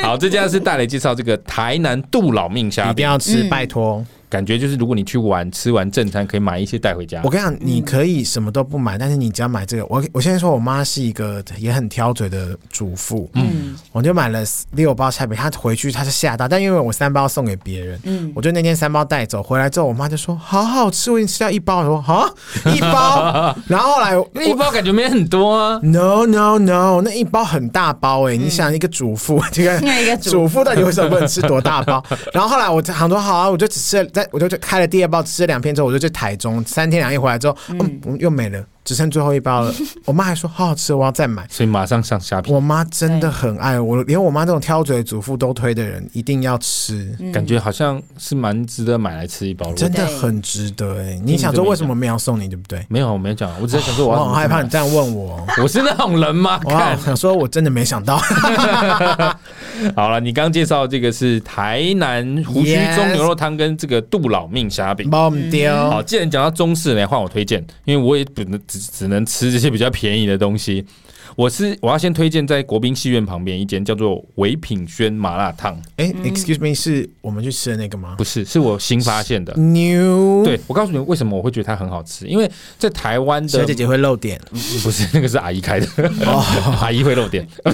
好，这家是大雷介绍这个台南杜老命虾，一定要吃，拜托。感觉就是，如果你去玩，吃完正餐，可以买一些带回家。我跟你讲，你可以什么都不买，但是你只要买这个。我我现在说我妈是一个也很挑嘴的主妇，嗯，我就买了六包菜饼，她回去她是吓到，但因为我三包送给别人，嗯，我就那天三包带走，回来之后我妈就说好好吃，我已经吃掉一包，我说好一包，然后后来那一包感觉没很多啊，no no no，那一包很大包哎、欸，嗯、你想一个主妇这 个主妇。到底为什么不能吃多大包？然后后来我想说好啊，我就只吃了在。我就开了第二包，吃了两片之后，我就去台中，三天两夜回来之后，嗯，嗯，又没了。只剩最后一包了，我妈还说好好吃，我要再买，所以马上上虾皮。我妈真的很爱我，连我妈这种挑嘴的主妇都推的人，一定要吃，感觉好像是蛮值得买来吃一包，真的很值得哎。你想说为什么没有送你，对不对？没有，我没讲，我只是想说，我很害怕你这样问我，我是那种人吗？我想说，我真的没想到。好了，你刚介绍这个是台南胡须中牛肉汤跟这个杜老命虾饼，包唔掉。好，既然讲到中式，来换我推荐，因为我也不能只只能吃。这些比较便宜的东西。我是我要先推荐在国宾戏院旁边一间叫做唯品轩麻辣烫。哎，Excuse me，是我们去吃的那个吗？不是，是我新发现的。New，对，我告诉你为什么我会觉得它很好吃，因为在台湾的小姐姐会漏点，不是那个是阿姨开的，阿姨会漏点，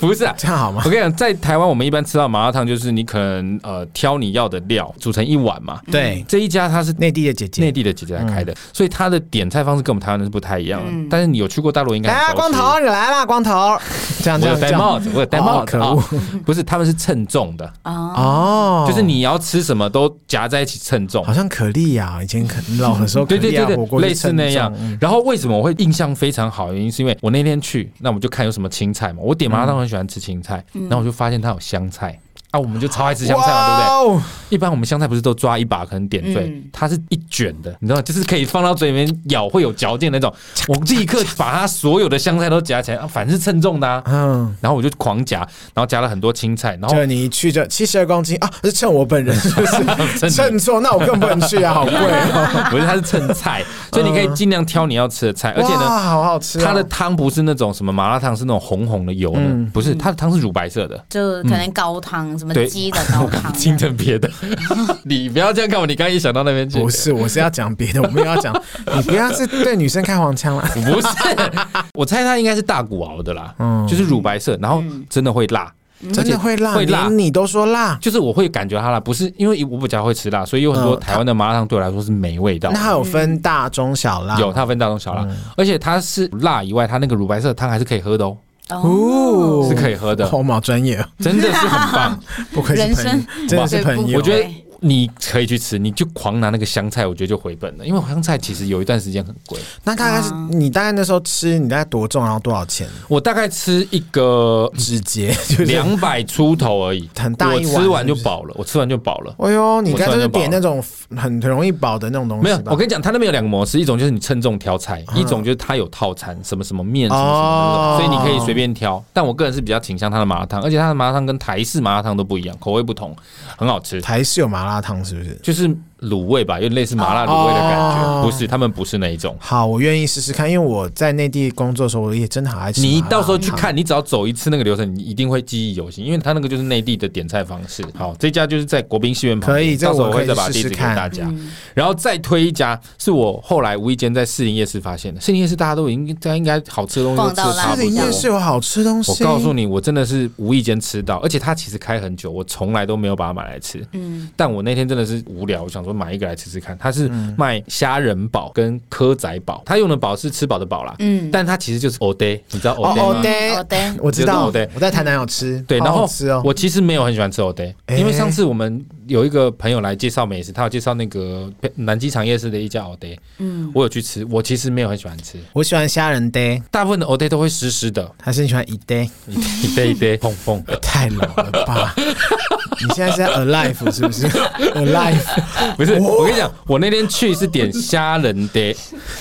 不是啊，这样好吗？我跟你讲，在台湾我们一般吃到麻辣烫，就是你可能呃挑你要的料，煮成一碗嘛。对，这一家它是内地的姐姐，内地的姐姐来开的，所以它的点菜方式跟我们台湾的是不太一样的。但是你有去过大陆，应该。来啊，光头，你来啦，光头！这样这样戴帽子，我有戴帽子，可恶！不是，他们是称重的哦，就是你要吃什么都夹在一起称重，好像可丽呀以前可老的时候，对对对对，类似那样。然后为什么我会印象非常好？原因是因为我那天去，那我们就看有什么青菜嘛。我点麻辣烫很喜欢吃青菜，然后我就发现它有香菜。啊，我们就超爱吃香菜嘛，对不对？一般我们香菜不是都抓一把可能点缀，它是一卷的，你知道吗？就是可以放到嘴里面咬会有嚼劲那种。我立刻把它所有的香菜都夹起来，啊反正是称重的，嗯。然后我就狂夹，然后夹了很多青菜。然后你一去这七十二公斤啊，是称我本人，是 不是？称错，那我更不能去啊，好贵哦。不是，它是称菜，所以你可以尽量挑你要吃的菜。而且呢，好好吃。它的汤不是那种什么麻辣烫，是那种红红的油的，不是，它的汤是乳白色的，就可能高汤。什么鸡的高汤？清成别的，你不要这样看我。你刚一想到那边去，不是，我是要讲别的，我没有要讲。你不要是对女生开黄腔了，不是。我猜它应该是大骨熬的啦，嗯，就是乳白色，然后真的会辣，真的会辣，会辣。你都说辣，就是我会感觉它辣，不是因为我比较会吃辣，所以有很多台湾的麻辣烫对我来说是没味道。那它有分大、中、小辣？有，它有分大、中、小辣，而且它是辣以外，它那个乳白色的汤还是可以喝的哦。哦，是可以喝的，好嘛，专业，真的是很棒，不愧是朋友，真的是朋友。我觉得你可以去吃，你就狂拿那个香菜，我觉得就回本了，因为香菜其实有一段时间很贵。那大概是你大概那时候吃，你大概多重，然后多少钱？我大概吃一个指节就两百出头而已，很大一碗，吃完就饱了，我吃完就饱了。哎呦，你刚才是点那种很容易饱的那种东西？没有，我跟你讲，他那边有两个模式，一种就是你称重挑菜，一种就是他有套餐，什么什么面什么什么的，所以你可以随便挑。但我个人是比较倾向他的麻辣烫，而且他的麻辣烫跟台式麻辣烫都不一样，口味不同，很好吃。台式有麻辣烫是不是？就是卤味吧，有点类似麻辣卤味的感觉。哦、不是，他们不是那一种。好，我愿意试试看，因为我在内地工作的时候，我也真的好爱吃。你到时候去看，你只要走一次那个流程，你一定会记忆犹新，因为他那个就是内地的点菜方式。好，这家就是在国宾戏院旁边，可以，到时候我会再把试试地址给大家。然后再推一家，是我后来无意间在士林夜市发现的。士林夜市大家都已经在应该好吃的东西都吃的差不多。士林夜市有好吃的东西，我告诉你，我真的是无意间吃到，而且它其实开很久，我从来都没有把它买来吃。嗯，但我那天真的是无聊，我想说买一个来吃吃看。它是卖虾仁堡跟蚵仔堡，它用的堡是吃饱的饱啦。嗯，但它其实就是蚵嗲，你知道蚵嗲吗？蚵嗲，我知道。我在台南有吃，对，然后我其实没有很喜欢吃蚵嗲，因为上次我们有一个朋友来介绍美食，他有介绍那个南机场夜市的一家蚵嗲，嗯，我有去吃，我其实没有很喜欢吃，我喜欢虾仁嗲，大部分的蚵嗲都会湿湿的，还是你喜欢一嗲一嗲一嗲碰碰，太老了吧？你现在是在 alive 是不是？alive 不是，我跟你讲，我那天去是点虾仁的，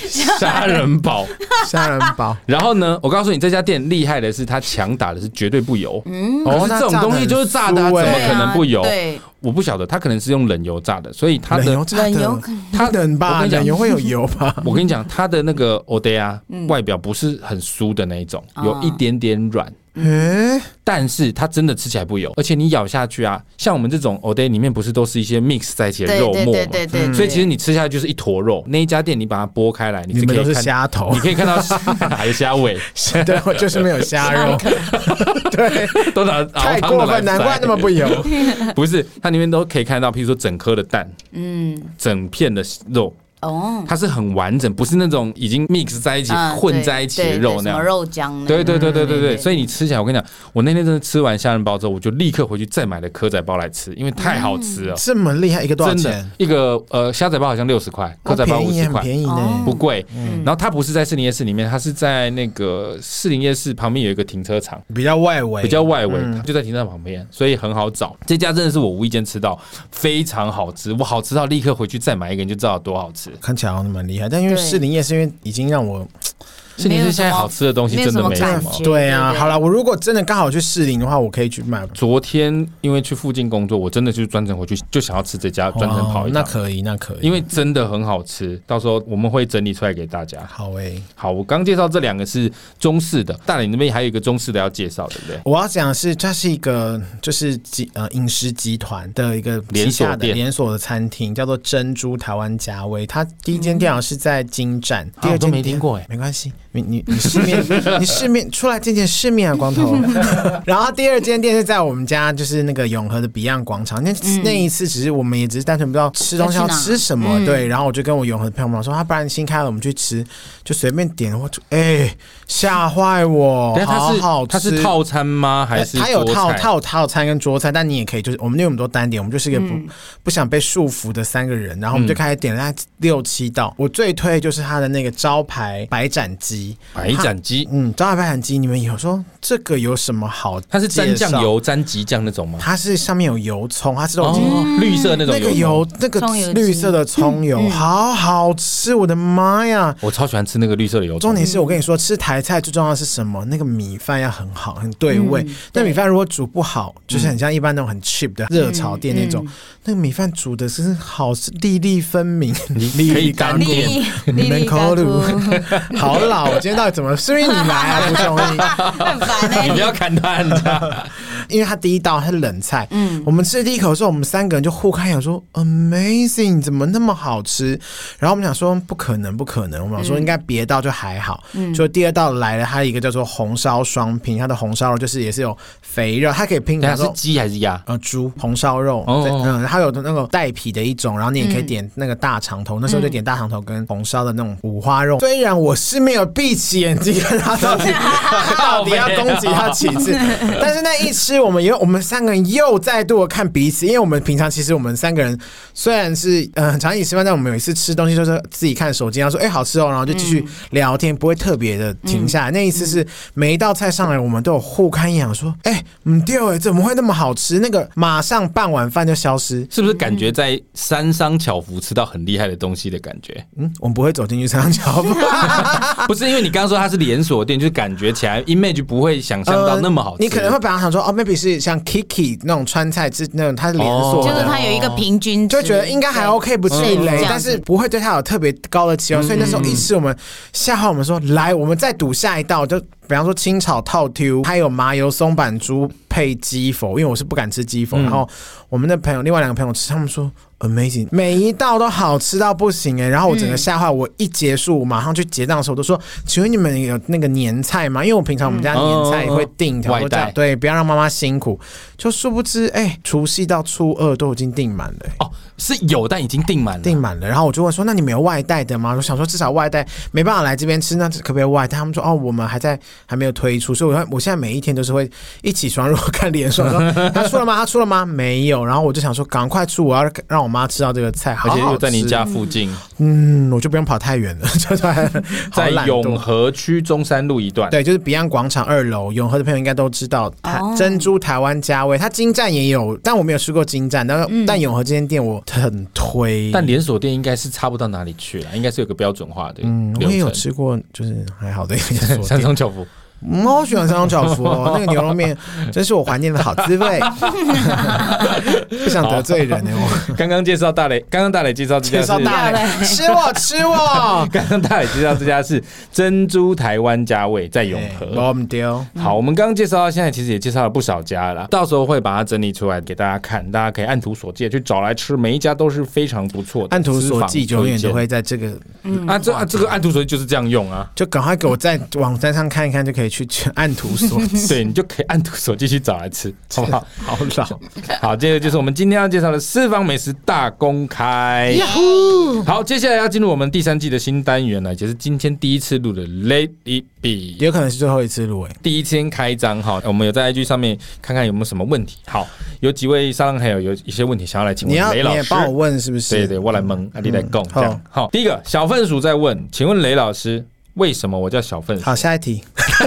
虾仁堡，虾仁堡，然后呢，我告诉你这家店厉害的是，它强打的是绝对不油，嗯，哦，这种东西就是炸的，怎么可能不油？对。我不晓得，它可能是用冷油炸的，所以它的冷油，它冷吧？我跟你讲，冷油会有油吧？我跟你讲，它的那个蚵嗲啊，外表不是很酥的那一种，有一点点软。嗯，但是它真的吃起来不油，而且你咬下去啊，像我们这种蚵嗲里面不是都是一些 mix 在一起的肉末嘛？对对对。所以其实你吃下去就是一坨肉。那一家店你把它剥开来，你是可以看虾头，你可以看到 还有虾尾，对，就是没有虾肉。对，都拿太过分，难怪那么不油。不是，它里面都可以看到，譬如说整颗的蛋，嗯，整片的肉。哦，它是很完整，不是那种已经 mix 在一起、混在一起的肉那样。肉浆。对对对对对对，所以你吃起来，我跟你讲，我那天真的吃完虾仁包之后，我就立刻回去再买了蚵仔包来吃，因为太好吃了。这么厉害，一个多少钱？一个呃虾仔包好像六十块，蚵仔包五十块，便宜呢，不贵。然后它不是在士林夜市里面，它是在那个士林夜市旁边有一个停车场，比较外围，比较外围，就在停车场旁边，所以很好找。这家真的是我无意间吃到，非常好吃，我好吃到立刻回去再买一个，你就知道有多好吃。看起来好像蛮厉害。但因为士林夜市，因为已经让我。士林是现在好吃的东西真的没什么。对啊，好了，我如果真的刚好去士林的话，我可以去买。昨天因为去附近工作，我真的就专程回去，就想要吃这家，专程跑一趟。那可以，那可以，因为真的很好吃。到时候我们会整理出来给大家。好诶，好，我刚介绍这两个是中式的，大理那边还有一个中式的要介绍，对不对？我要讲的是，它是一个就是集呃饮食集团的一个连锁的，连锁的餐厅，叫做珍珠台湾家威。它第一间店好像是在金站，第二间没听过哎，没关系，你你你世面。你世面出来见见世面啊，光头。然后第二间店是在我们家，就是那个永和的 Beyond 广场。那那一次只是我们也只是单纯不知道吃东西要吃什么，对。然后我就跟我永和的朋友们说，他不然新开了，我们去吃，就随便点。我哎，吓坏我！好好吃。它是套餐吗？还是它有套套套餐跟桌菜？但你也可以就是我们那么多单点，我们就是一个不不想被束缚的三个人。然后我们就开始点了六七道。我最推就是他的那个招牌白斩鸡，白斩。鸡，嗯，招牌白斩鸡，你们有说这个有什么好？它是沾酱油、沾吉酱那种吗？它是上面有油葱，它是那种绿色那种那个油，那个绿色的葱油，好好吃！我的妈呀，我超喜欢吃那个绿色的油葱。重点是我跟你说，吃台菜最重要的是什么？那个米饭要很好，很对味。那米饭如果煮不好，就是很像一般那种很 cheap 的热炒店那种，那个米饭煮的是好，是粒粒分明，粒粒干点，你们口路好老。我今天到底怎么？是因为你来啊，不容易，很你不要砍断。因为他第一道他是冷菜，嗯，我们吃第一口的时候，我们三个人就互看，想说 Amazing，怎么那么好吃？然后我们想说不可能，不可能。我们想说应该别道就还好，嗯，就第二道来了，它一个叫做红烧双拼，它的红烧肉就是也是有肥肉，它可以拼。它是鸡还是鸭？呃，猪红烧肉，嗯，它有那个带皮的一种，然后你也可以点那个大肠头，那时候就点大肠头跟红烧的那种五花肉。虽然我是没有闭起眼睛看他到底 到底要攻击他几次，但是那一吃。我们因为我们三个人又再度的看彼此，因为我们平常其实我们三个人虽然是嗯常一起吃饭，但我们有一次吃东西就是自己看手机，然后说哎、欸、好吃哦，然后就继续聊天，不会特别的停下来。那一次是每一道菜上来，我们都有互看一眼，说哎唔对哎，怎么会那么好吃？那个马上半碗饭就消失，是不是感觉在三商巧福吃到很厉害的东西的感觉？嗯，我们不会走进去三商巧福，不是因为你刚刚说它是连锁店，就是感觉起来 image 不会想象到那么好吃。呃、你可能会本来想说哦。Maybe 是像 Kiki 那种川菜之那种，它是连锁的，就是它有一个平均，就觉得应该还 OK 不至于，但是不会对它有特别高的期望。所以那时候一吃，我们吓坏我们说来，我们再赌下一道，就比方说清炒套 Q，还有麻油松板猪配鸡否，因为我是不敢吃鸡否，然后我们的朋友另外两个朋友吃，他们说。Amazing，每一道都好吃到不行哎！然后我整个吓坏，我一结束，我马上去结账的时候，我都说：“请问你们有那个年菜吗？”因为我平常我们家年菜也会订调味料，对，不要让妈妈辛苦。就殊不知，哎，除夕到初二都已经订满了哦，是有，但已经订满了，订满了。然后我就问说：“那你没有外带的吗？”我想说至少外带没办法来这边吃，那可不可以外带？他们说：“哦，我们还在还没有推出。”所以我我现在每一天都是会一起床，如果看脸说：“他出了吗？他出了吗？没有。”然后我就想说：“赶快出，我要让我妈吃到这个菜。”而且又在你家附近，嗯，我就不用跑太远了，就在在永和区中山路一段，对，就是彼岸广场二楼。永和的朋友应该都知道，台珍珠台湾家味，它金站也有，但我没有吃过金站，但但永和这间店我很推。但连锁店应该是差不到哪里去了，应该是有个标准化的。嗯，我也有吃过，就是还好的三重 巧福。我好喜欢三种巧福哦，那个牛肉面真是我怀念的好滋味。不想得罪人呢，我刚刚介绍大磊，刚刚大磊介绍这家是大磊，吃我吃我。刚刚大磊介绍这家是珍珠台湾家味，在永和。我们丢好，我们刚刚介绍到现在，其实也介绍了不少家了，到时候会把它整理出来给大家看，大家可以按图索骥去找来吃，每一家都是非常不错的。按图索骥永远都会在这个，嗯啊，这啊这个按图索骥就是这样用啊，就赶快给我在网站上看一看就可以。去按图索骥，对，你就可以按图索骥去找来吃，好不好？好老，好，这个就是我们今天要介绍的私房美食大公开。好，接下来要进入我们第三季的新单元了，也就是今天第一次录的 ladybe 有可能是最后一次录诶。第一天开张哈，我们有在 IG 上面看看有没有什么问题。好，有几位沙龙还有有一些问题想要来请问雷老师，你也帮我问是不是？对对，我来蒙，阿弟来讲这样。好，第一个小份鼠在问，请问雷老师。为什么我叫小份？好，下一题。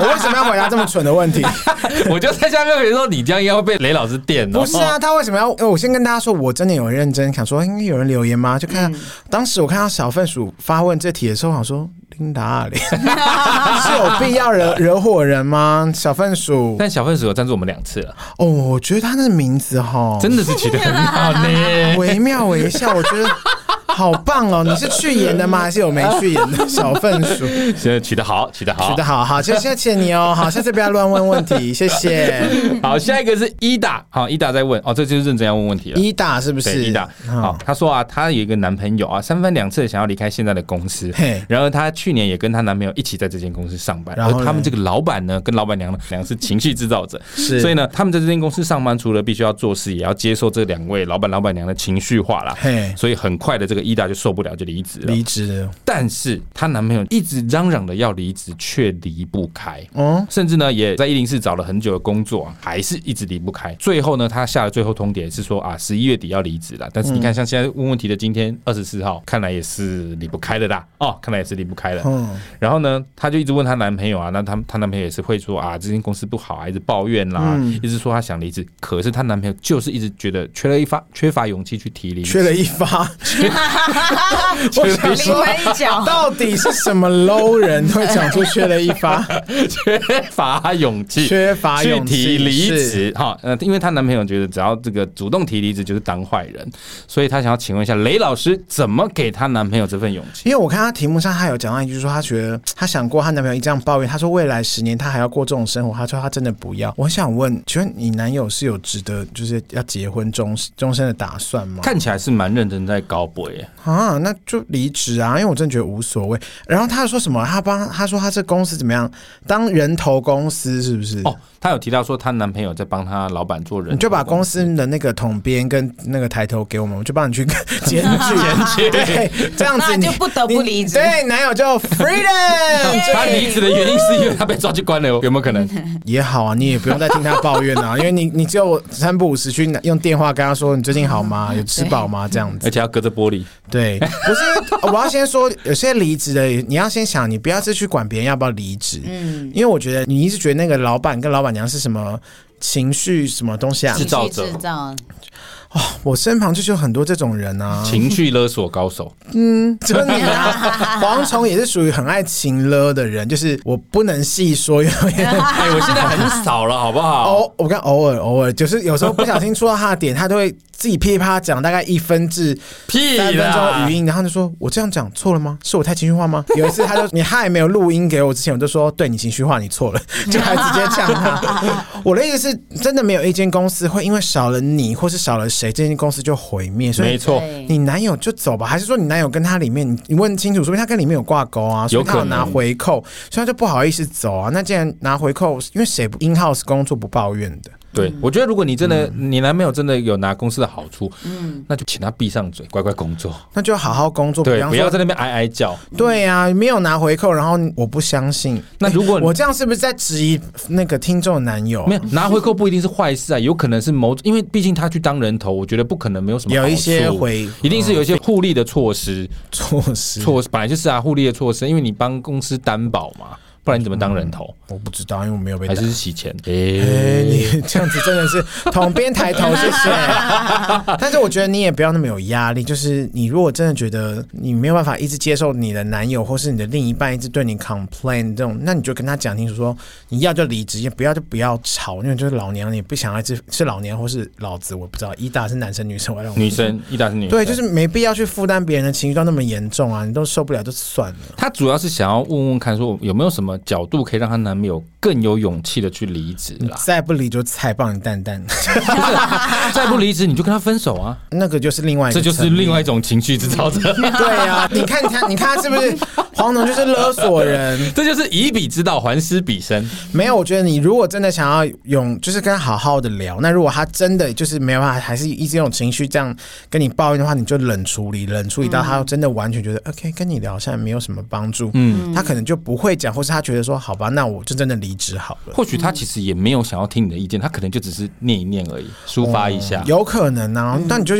我为什么要回答这么蠢的问题？我就在下面跟你说，你这样应该会被雷老师电。不是啊，他为什么要？我先跟大家说，我真的有认真想说，应该有人留言吗？就看、嗯、当时我看到小份鼠发问这题的时候，想说琳达里是有必要惹惹火人吗？小份鼠，但小份鼠有赞助我们两次了。哦，我觉得他那个名字哈，真的是起得很好呢，惟妙惟肖，我觉得。好棒哦！你是去演的吗？还是有没去演的小份薯？现在取得好，取得好，取得好，好，谢谢谢你哦。好，下次不要乱问问题，谢谢。好，下一个是伊达，好，伊达在问哦，这就是认真要问问题了。伊达是不是？伊达，好，他说啊，他有一个男朋友啊，三番两次想要离开现在的公司，然后他去年也跟他男朋友一起在这间公司上班，然后他们这个老板呢，跟老板娘呢，两个是情绪制造者，是，所以呢，他们在这间公司上班，除了必须要做事，也要接受这两位老板老板娘的情绪化啦。嘿，所以很快的这个。伊达就受不了，就离职了。离职了，但是她男朋友一直嚷嚷的要离职，却离不开。哦，甚至呢，也在一零四找了很久的工作，还是一直离不开。最后呢，他下了最后通牒，是说啊，十一月底要离职了。但是你看，像现在问问题的今天二十四号，看来也是离不开的啦。哦，看来也是离不开的。嗯，然后呢，她就一直问她男朋友啊，那她她男朋友也是会说啊，这间公司不好，还一直抱怨啦，嗯、一直说她想离职。可是她男朋友就是一直觉得缺了一发，缺乏勇气去提离职，缺了一发。我想说，到底是什么 low 人会讲出缺了一发，缺乏勇气，缺乏勇气提离职？哈，呃，因为她男朋友觉得只要这个主动提离职就是当坏人，所以她想要请问一下雷老师，怎么给她男朋友这份勇气？因为我看她题目上，她有讲到一句说，她觉得她想过她男朋友一这样抱怨，她说未来十年她还要过这种生活，她说她真的不要。我想问，请问你男友是有值得就是要结婚终终身的打算吗？看起来是蛮认真在搞博耶。啊，那就离职啊，因为我真的觉得无所谓。然后他说什么？他帮他说他这公司怎么样？当人头公司是不是？哦，他有提到说她男朋友在帮她老板做人，你就把公司的那个统编跟那个抬头给我们，我就帮你去检举。对，这样子你就不得不离职。对，男友就 freedom。他离职的原因是因为他被抓去关了，有没有可能？也好啊，你也不用再听他抱怨啊，因为你你只有三不五时去用电话跟他说你最近好吗？有吃饱吗？这样子，而且要隔着玻璃。对，不是，我要先说，有些离职的，你要先想，你不要是去管别人要不要离职，嗯，因为我觉得你一直觉得那个老板跟老板娘是什么情绪什么东西啊，制造者。哦，我身旁就是有很多这种人啊，情绪勒索高手。嗯，真的啊，蝗虫也是属于很爱情勒的人，就是我不能细说，因为 哎，我现在很少了，好不好？偶我看偶尔偶尔，就是有时候不小心说到他的点，他都会自己噼里啪啦讲大概一分至三分钟语音，然后就说：“我这样讲错了吗？是我太情绪化吗？”有一次他就你还没有录音给我之前，我就说：“对你情绪化，你错了。”就还直接呛他。我的意思是，真的没有一间公司会因为少了你或是少了谁，这间公司就毁灭。所以没错，你男友就走吧，还是说你男友跟他里面你你问清楚，说明他跟里面有挂钩啊，所以他有拿回扣，所以他就不好意思走啊。那既然拿回扣，因为谁不 in house 工作不抱怨的？对，我觉得如果你真的，嗯、你男朋友真的有拿公司的好处，嗯，那就请他闭上嘴，乖乖工作，那就好好工作，对，不要在那边哀哀叫。对呀、啊，没有拿回扣，然后我不相信。那如果、欸、我这样是不是在质疑那个听众的男友？没有拿回扣不一定是坏事啊，有可能是某，因为毕竟他去当人头，我觉得不可能没有什么好处。有一些回，一定是有一些互利的措施，措施措施本来就是啊，互利的措施，因为你帮公司担保嘛。不然你怎么当人头？嗯、我不知道，因为我没有被。还是洗钱？哎、欸欸，你 这样子真的是统编抬头，谢谢。但是我觉得你也不要那么有压力，就是你如果真的觉得你没有办法一直接受你的男友或是你的另一半一直对你 complain 这种，那你就跟他讲清楚说，你要就离职，也不要就不要吵，因为就是老娘你不想要是是老娘或是老子，我不知道。伊达是男生女生？我让女生，伊达是女生。对，就是没必要去负担别人的情绪到那么严重啊，你都受不了就算了。他主要是想要问问看，说有没有什么。角度可以让她男朋友更有勇气的去离职了。再不离就菜棒你蛋蛋。再不离职你就跟他分手啊？那个就是另外这就是另外一种情绪制造者。对啊，你看你看你看他是不是黄总就是勒索人？这就是以彼之道还施彼身。没有，我觉得你如果真的想要用，就是跟他好好的聊。那如果他真的就是没有办法，还是一直用情绪这样跟你抱怨的话，你就冷处理，冷处理到他真的完全觉得 OK，跟你聊现在没有什么帮助。嗯，他可能就不会讲，或是他觉得说好吧，那我就真的离职好了。或许他其实也没有想要听你的意见，他可能就只是念一念而已，抒发一下。哦、有可能啊，那、嗯、你就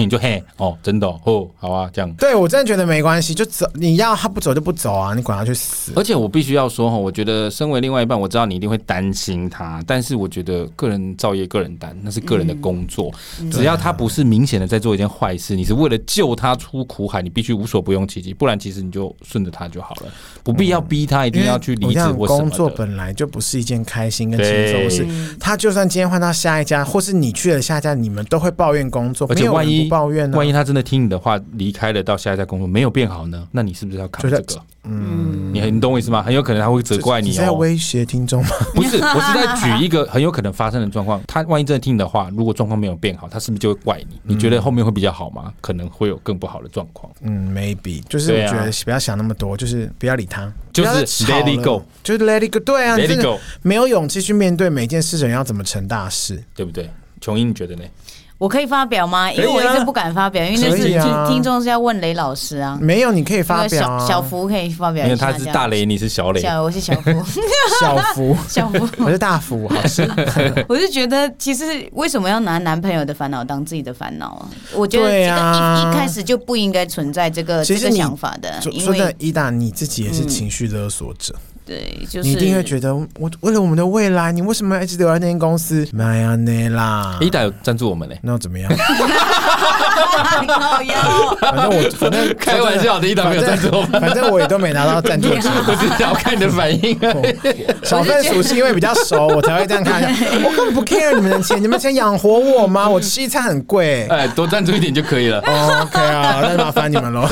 用。你就嘿哦，真的哦，好啊，这样。对，我真的觉得没关系，就走。你要他不走就不走啊，你管他去死。而且我必须要说哈，我觉得身为另外一半，我知道你一定会担心他，但是我觉得个人造业个人担，那是个人的工作。嗯、只要他不是明显的在做一件坏事，你是为了救他出苦海，你必须无所不用其极，不然其实你就顺着他就好了，不必要逼他一定要去离职或什么。工作本来就不是一件开心跟轻松的事，他就算今天换到下一家，或是你去了下一家，你们都会抱怨工作，而且万一抱怨呢？万一他。真的听你的话离开了，到下一家工作没有变好呢？那你是不是要扛这个？嗯，你你懂我意思吗？很有可能他会责怪你、喔。你在威胁听众吗？不是，我是在举一个很有可能发生的状况。他万一真的听你的话，如果状况没有变好，他是不是就会怪你？你觉得后面会比较好吗？可能会有更不好的状况。嗯，maybe，就是我觉得不要想那么多，就是不要理他，就是 let it go，就是 let it go。对啊，let it go，没有勇气去面对每件事情，要怎么成大事？对不对？琼英，你觉得呢？我可以发表吗？因为我一直不敢发表，因为那是听听众是要问雷老师啊。没有，你可以发表。小小福可以发表。因为他是大雷，你是小雷。小，我是小福。小福，小福，我是大福。好，是。我是觉得，其实为什么要拿男朋友的烦恼当自己的烦恼啊？我觉得这个一一开始就不应该存在这个这个想法的。说的伊达，你自己也是情绪勒索者。对，就是你一定会觉得，我为了我们的未来，你为什么要一直留在那间公司？没有呢啦，伊达有赞助我们嘞，那又怎么样？反正我反正 开玩笑的，一档没有赞助，反正我也都没拿到赞助钱，我只是要看你的反应。小分属是因为比较熟，我才会这样看。我根本不 care 你们的钱，你们钱养活我吗？我吃一餐很贵，哎，多赞助一点就可以了。OK 啊，那麻烦你们喽。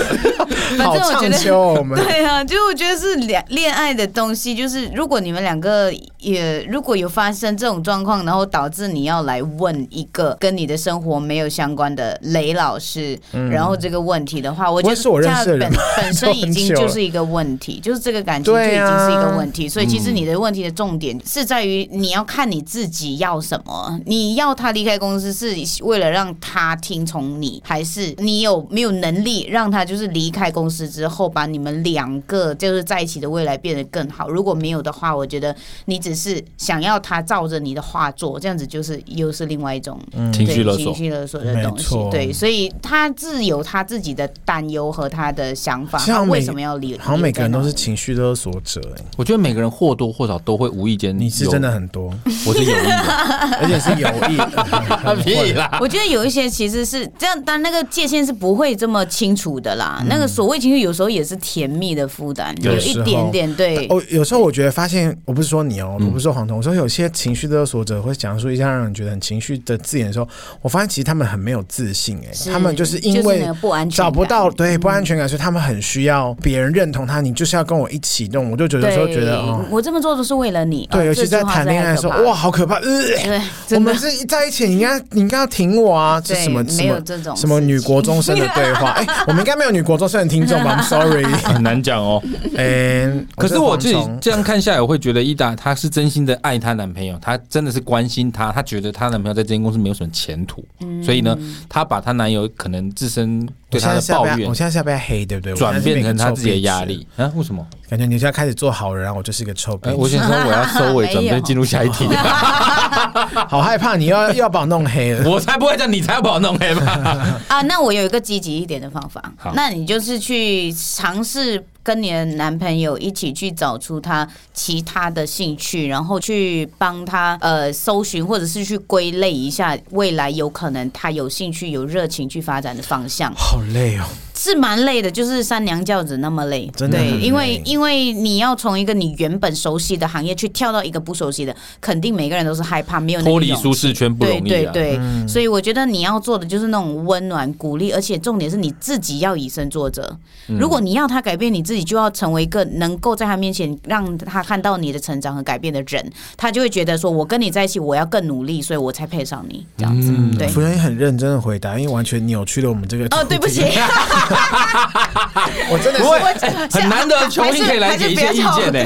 好畅秋，我们对啊，就我觉得是恋恋爱的东西，就是如果你们两个也如果有发生这种状况，然后导致你要来问一个跟你的生活没有相关的雷老师，嗯、然后这个问题的话，我觉得这本 本身已经就是一个问题，就是这个感情就已经是一个问题。所以其实你的问题的重点是在于你要看你自己要什么，你要他离开公司是为了让他听从你，还是你有没有能力让他就是离开公司之后，把你们两个就是在一起的未来变得更好？如果没有的话，我觉得你只是想要他照着你的话做，这样子就是又是另外一种情绪勒索、情绪勒索的东西。对，所所以他自有他自己的担忧和他的想法。像他为什么要离？好像每个人都是情绪勒索者。哎，我觉得每个人或多或少都会无意间，你是真的很多，我是有意的，而且是有意的。屁啦！我觉得有一些其实是这样，但那个界限是不会这么清楚的啦。嗯、那个所谓情绪，有时候也是甜蜜的负担，有一点点对。哦，有时候我觉得发现，我不是说你哦，我不是说黄彤，我说有些情绪勒索者会讲述一些让人觉得很情绪的字眼的时候，我发现其实他们很没有自信，哎，他们就是因为不安全，找不到对不安全感，所以他们很需要别人认同他。你就是要跟我一起弄，我就觉得说觉得哦，我这么做都是为了你。对，尤其在谈恋爱的时候，哇，好可怕！呃，我们是在一起，你应该你应该要挺我啊！这什么没有这种什么女国中生的对话？哎，我们应该没有女国中生的听众吧？Sorry，很难讲哦。嗯，可是我自己这样看下来，我会觉得伊达她是真心的爱她男朋友，她真的是关心他，她觉得她男朋友在这间公司没有什么前途，所以呢，她把她男友可能自身对他的抱怨，我现在是要被黑，对不对？转变成他自己的压力啊？为什么？感觉你现在开始做好人，我就是一个臭逼。我先说 我要收尾，准备进入下一题。好害怕，你要要把我弄黑了，我才不会这样，你才要把我弄黑吧？啊，那我有一个积极一点的方法，那你就是去尝试。跟你的男朋友一起去找出他其他的兴趣，然后去帮他呃搜寻，或者是去归类一下未来有可能他有兴趣、有热情绪发展的方向。好累哦，是蛮累的，就是三娘教子那么累。真的，对，因为因为你要从一个你原本熟悉的行业去跳到一个不熟悉的，肯定每个人都是害怕，没有脱离舒适圈不容易。对对对，嗯、所以我觉得你要做的就是那种温暖、鼓励，而且重点是你自己要以身作则。如果你要他改变，你自己就要成为一个能够在他面前让他看到你的成长和改变的人，他就会觉得说，我跟你在一起，我要更努力，所以我才配上你这样子。嗯、对，夫人也很认真的回答，因为完全扭曲了我们这个。哦，对不起，我真的是很难得琼英可以来给一些意见呢。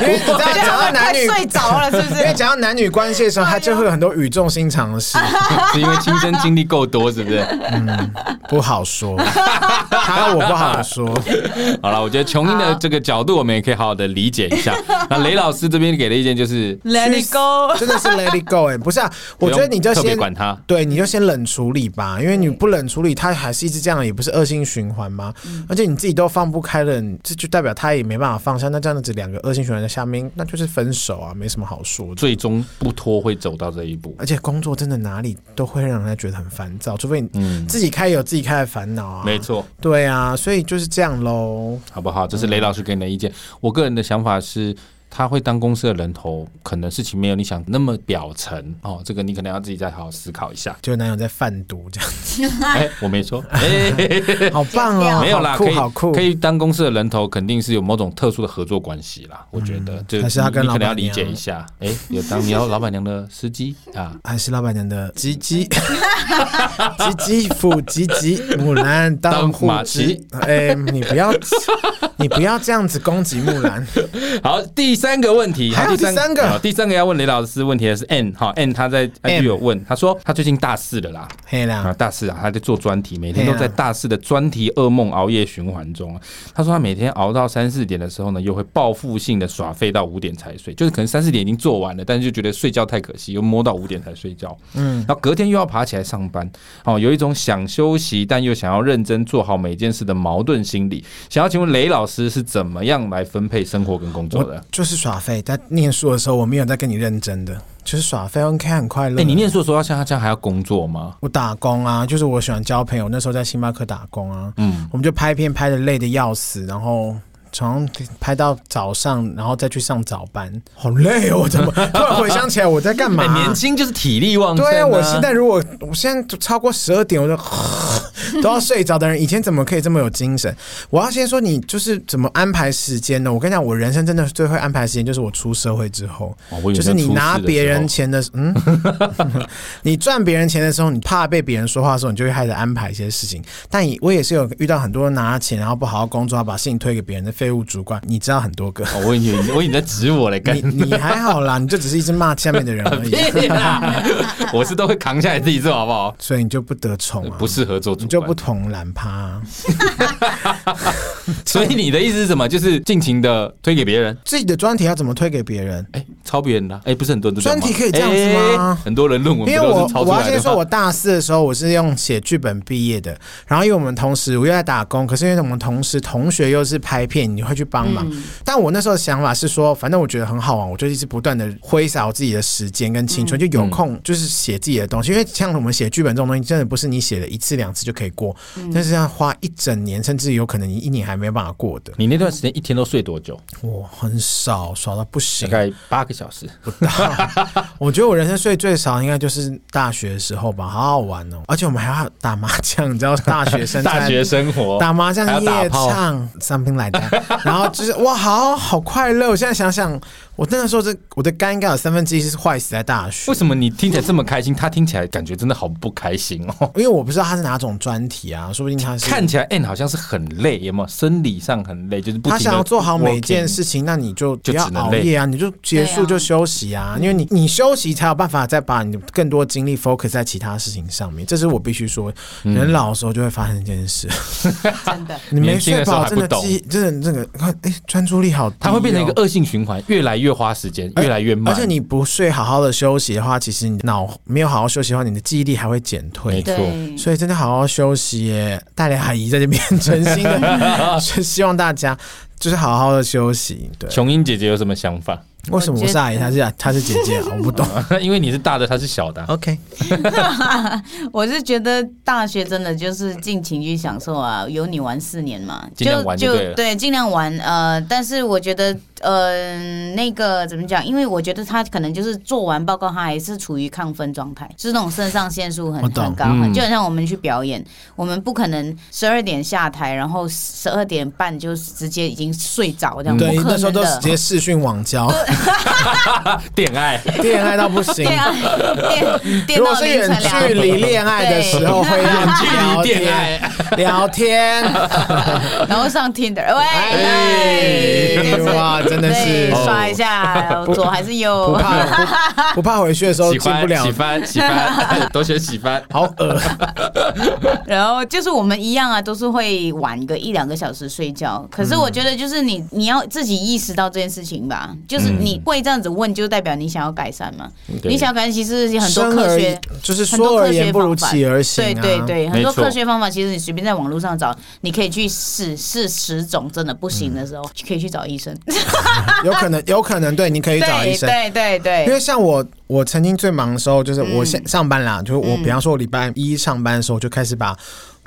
因为讲到男女睡着了，是不是？因为讲到男女关系的时候，他就会有很多语重心长的事，是因为亲身经历够多，是不是？嗯，不好说。他我不好说。好了，我觉得琼英的这个角度，我们也可以好好的理解一下。那雷老师这边给的意见就是 Let it go，真的是 Let it go 哎，不是啊，我觉得你就先管他，对，你就先冷处理吧，因为你不冷处理，他还是一直这样，也不是恶性循环吗？而且你自己都放不开了，这就代表他也没办法放下。那这样子两个恶性循环在下面，那就是分手啊，没什么好说的。最终不拖会走到这一步，而且工作真的哪里都会让人家觉得很烦躁，除非你自己开有自己开的烦恼啊。没错，对啊，所以就是这样喽，好不好？这是雷老师给你的意见。我个人的想法是。他会当公司的人头，可能事情没有你想那么表层哦。这个你可能要自己再好好思考一下。就男友在贩毒这样子，哎，我没说，哎，好棒哦，没有啦，可以好酷，可以当公司的人头，肯定是有某种特殊的合作关系啦。我觉得，就还是他跟老板娘，理解一下。哎，有当你要老板娘的司机啊，还是老板娘的鸡鸡，鸡鸡父鸡鸡木兰当马骑。哎，你不要，你不要这样子攻击木兰。好，第。三个问题，还有第三个，第三个要问雷老师问题的是 N 哈 N 他在 IG 有问，他说他最近大四了啦，啊大四啊，他在做专题，每天都在大四的专题噩梦熬夜循环中。他说他每天熬到三四点的时候呢，又会报复性的耍废到五点才睡，就是可能三四点已经做完了，但是就觉得睡觉太可惜，又摸到五点才睡觉。嗯，然后隔天又要爬起来上班，哦，有一种想休息但又想要认真做好每件事的矛盾心理。想要请问雷老师是怎么样来分配生活跟工作的？就是。是耍废，在念书的时候我没有在跟你认真的，就是耍废。OK，很快乐。哎、欸，你念书的时候要像他这样还要工作吗？我打工啊，就是我喜欢交朋友，那时候在星巴克打工啊。嗯，我们就拍片拍的累的要死，然后。从拍到早上，然后再去上早班，好累哦！怎么 突然回想起来我在干嘛？年轻就是体力旺盛。对啊，我现在如果我现在超过十二点，我就 都要睡着的人，以前怎么可以这么有精神？我要先说你就是怎么安排时间呢？我跟你讲，我人生真的最会安排时间，就是我出社会之后，就是你拿别人钱的，嗯，你赚别人钱的时候，你怕被别人说话的时候，你就会开始安排一些事情。但我也是有遇到很多拿钱，然后不好好工作，要把事情推给别人的。废物主管，你知道很多个。哦、我以为我以为你在指我来 干。你你还好啦，你就只是一直骂下面的人而已。我是都会扛下来自己做好不好？所以你就不得宠啊，不适合做主，你就不同懒趴。所以你的意思是什么？就是尽情的推给别人，自己的专题要怎么推给别人？哎，抄别人的，哎，不是很多人都专题可以这样子吗？很多人论文，因为我我要先说，我大四的时候我是用写剧本毕业的，然后因为我们同时我又在打工，可是因为我们同时同学又是拍片，你会去帮忙。但我那时候的想法是说，反正我觉得很好玩，我就一直不断的挥洒我自己的时间跟青春，就有空就是写自己的东西。因为像我们写剧本这种东西，真的不是你写了一次两次就可以过，但是要花一整年，甚至有可能你一年还没办法过的。你那段时间一天都睡多久？我很少，少到不行，大概八个小时不到。我觉得我人生睡最少应该就是大学的时候吧，好好玩哦！而且我们还要打麻将，你知道大学生 大学生活打麻将夜唱 something like that，然后就是哇，好好快乐！我现在想想。我那个时候，这我的肝应该有三分之一是坏死在大学。为什么你听起来这么开心？他听起来感觉真的好不开心哦。因为我不知道他是哪种专题啊，说不定他是看起来 N 好像是很累，有没有？生理上很累，就是不他想要做好每件事情，那你就不要熬夜啊，你就结束就休息啊。因为你你休息才有办法再把你更多精力 focus 在其他事情上面。这是我必须说，人老的时候就会发生一件事，真的，你没睡饱，真的记，真的这个看，哎，专注力好低，它会变成一个恶性循环，越来越花时间，越来越慢。而且你不睡好好的休息的话，其实你脑没有好好休息的话，你的记忆力还会减退。没错，所以真的好好休息耶。大连阿姨在这边诚心的，是希望大家就是好好的休息。对，琼英姐姐有什么想法？为什么我是阿姨，她是她是姐姐啊？我不懂，因为你是大的，她是小的。OK，我是觉得大学真的就是尽情去享受啊，有你玩四年嘛，就量玩就对，对，尽量玩。呃，但是我觉得。呃，那个怎么讲？因为我觉得他可能就是做完报告，他还是处于亢奋状态，就是那种肾上腺素很很高，很就很像我们去表演，我们不可能十二点下台，然后十二点半就直接已经睡着这样，对，那时候都直接视讯网交，恋爱，恋爱到不行，电电如果是远距离恋爱的时候，会远距离恋爱聊天，然后上 Tinder，喂，哇。真的是刷一下 左还是右？不怕不，不怕回去的时候进不了。喜欢喜欢，都 学喜欢，好恶。然后就是我们一样啊，都是会晚个一两个小时睡觉。可是我觉得就是你你要自己意识到这件事情吧，就是你会这样子问，就代表你想要改善嘛。你想要改善，其实很多科学就是说而言不如起而行。对对对，很多科学方法，其实你随便在网络上找，你可以去试试十种，真的不行的时候，可以去找医生。有可能，有可能，对，你可以找医生。对对对，对，因为像我，我曾经最忙的时候，就是我先上班啦，嗯、就是我，比方说，我礼拜一上班的时候，就开始把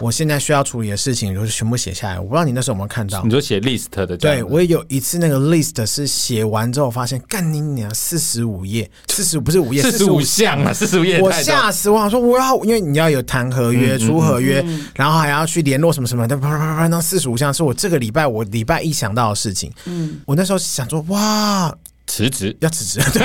我现在需要处理的事情，就是全部写下来。我不知道你那时候有没有看到？你就写 list 的。对，我也有一次那个 list 是写完之后，发现干你娘四十五页，四十五不是五页，四十五项啊，四十五页，我吓死我！我说我要，因为你要有谈合约、出合约，然后还要去联络什么什么的，啪啪啪啪，那四十五项是我这个礼拜我礼拜一想到的事情。嗯，我那时候想说哇。辞职要辞职，对。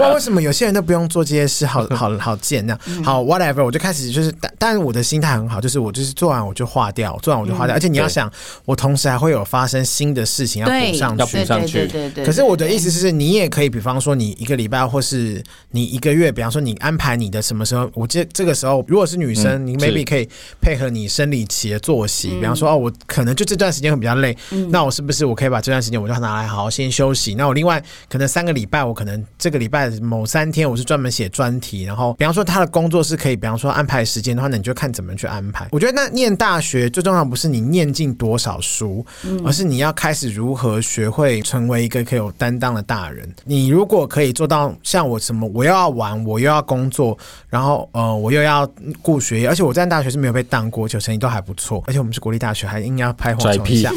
哇，为什么有些人都不用做这些事？好 好好贱那样。好，whatever，我就开始就是，但但我的心态很好，就是我就是做完我就化掉，做完我就化掉。而且你要想，我同时还会有发生新的事情要补上去，要补上去。对对对。可是我的意思是，你也可以，比方说你一个礼拜，或是你一个月，比方说你安排你的什么时候，我这这个时候，如果是女生，你 maybe 可以配合你生理期的作息，比方说哦，我可能就这段时间会比较累，那我是不是我可以把这段时间我就拿来好好先休息？那我另外可能三个礼拜，我可能这个礼拜某三天我是专门写专题，然后比方说他的工作是可以，比方说安排时间的话，那你就看怎么去安排。我觉得那念大学最重要不是你念进多少书，而是你要开始如何学会成为一个可以有担当的大人。你如果可以做到像我什么，我又要玩，我又要工作，然后呃，我又要顾学业，而且我在大学是没有被当过，就成绩都还不错，而且我们是国立大学，还硬要拍黄虫一下。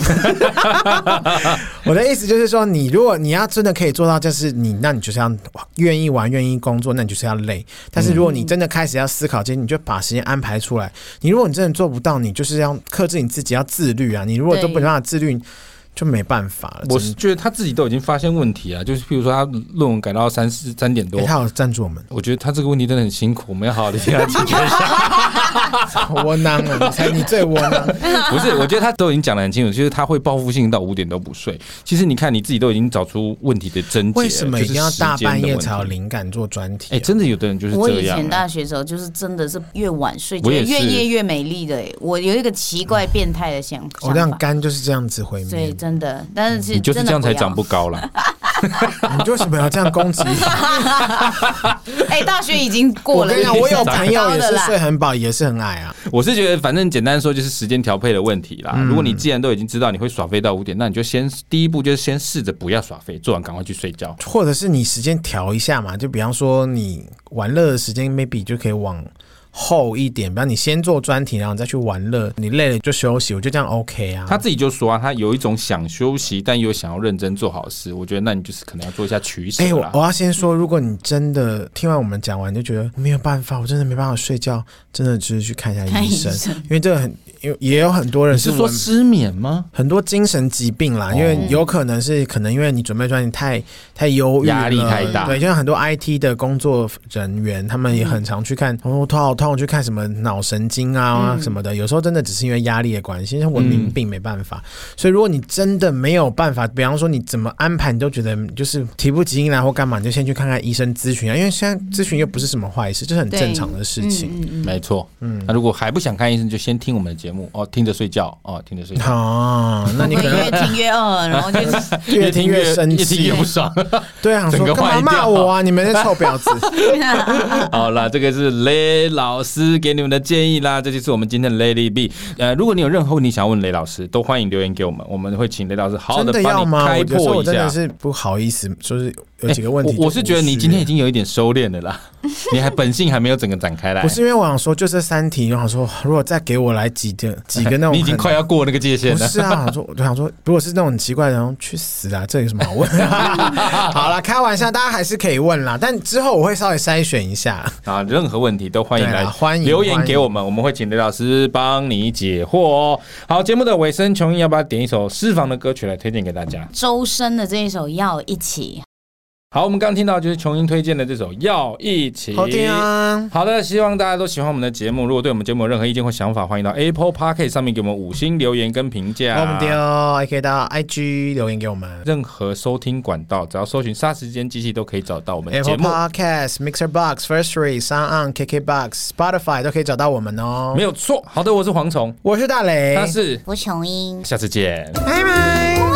我的意思就是说。你如果你要真的可以做到，就是你，那你就是要愿意玩，愿意工作，那你就是要累。但是如果你真的开始要思考这些，你就把时间安排出来。你如果你真的做不到，你就是要克制你自己，要自律啊。你如果都没办法自律，就没办法了。我是觉得他自己都已经发现问题啊，就是譬如说他论文改到三四三点多，他有赞助我们。我觉得他这个问题真的很辛苦，我们要好好的替他解决一下。窝囊了，你猜你最窝囊？不是，我觉得他都已经讲得很清楚，就是他会报复性到五点都不睡。其实你看你自己都已经找出问题的症结，为什么一定要大半夜才有灵感做专题、啊？哎、欸，真的有的人就是这样、啊。我以前大学的时候就是真的是越晚睡，觉得越夜越美丽的。我有一个奇怪变态的想法，我这样肝就是这样子毁灭。对，真的，但是你就是这样才长不高了。你为什么要这样攻击？哎、欸，大学已经过了。我跟你讲，我有朋友也是睡很饱，也是很矮啊。我是觉得，反正简单说就是时间调配的问题啦。嗯、如果你既然都已经知道你会耍废到五点，那你就先第一步就是先试着不要耍废，做完赶快去睡觉，或者是你时间调一下嘛。就比方说你玩乐的时间，maybe 就可以往。厚一点，不然你先做专题，然后再去玩乐。你累了就休息，我觉得这样 OK 啊。他自己就说啊，他有一种想休息，但又想要认真做好事。我觉得那你就是可能要做一下取舍。哎、欸，我我要先说，如果你真的听完我们讲完，就觉得没有办法，我真的没办法睡觉，真的就是去看一下医生，因为这个很。有也有很多人是，是说失眠吗？很多精神疾病啦，因为有可能是可能因为你准备专题太太忧郁，压力太大。对，就像很多 IT 的工作人员，他们也很常去看，哦，头好痛，去看什么脑神经啊什么的。有时候真的只是因为压力的关系，像文明病没办法。所以如果你真的没有办法，比方说你怎么安排，你都觉得就是提不起劲来或干嘛，你就先去看看医生咨询啊。因为现在咨询又不是什么坏事，这是很正常的事情。没错，嗯，那如果还不想看医生，就先听我们的节目哦，听着睡觉哦，听着睡觉哦，那你可能 越听越饿，然后就 越听越生气，越听越不爽。对啊，整个干嘛骂我啊？你们这臭婊子！好了，这个是雷老师给你们的建议啦，这就是我们今天的 Lady B。呃，如果你有任何问题想要问雷老师，都欢迎留言给我们，我们会请雷老师好好的帮你开破一下。我真的是不好意思，就是有几个问题、欸我。我是觉得你今天已经有一点收敛了啦，你还本性还没有整个展开来。不是因为我想说，就这三题，我想说，如果再给我来几个 几个那种，你已经快要过那个界限了。不是啊，我说，我就想说，如果是那种很奇怪的，然后去死啊，这有什么好问？好了，开玩笑，大家还是可以问啦，但之后我会稍微筛选一下啊，任何问题都欢迎来欢迎留言给我们，我们会请雷老师帮你解惑哦。好，节目的尾声，琼英要不要点一首私房的歌曲来推荐给大家？周深的这一首《要一起》。好，我们刚听到就是琼英推荐的这首《要一起》，好听啊！好的，希望大家都喜欢我们的节目。如果对我们节目有任何意见或想法，欢迎到 Apple Podcast 上面给我们五星留言跟评价。我们丢，也可以到 IG 留言给我们。任何收听管道，只要搜寻“杀时间机器”都可以找到我们的节目。Apple Podcast、Mixer Box、Firstory、Sound On、KK Box、Spotify 都可以找到我们哦。没有错。好的，我是蝗虫，我是大雷，他是吴琼英，下次见，拜拜。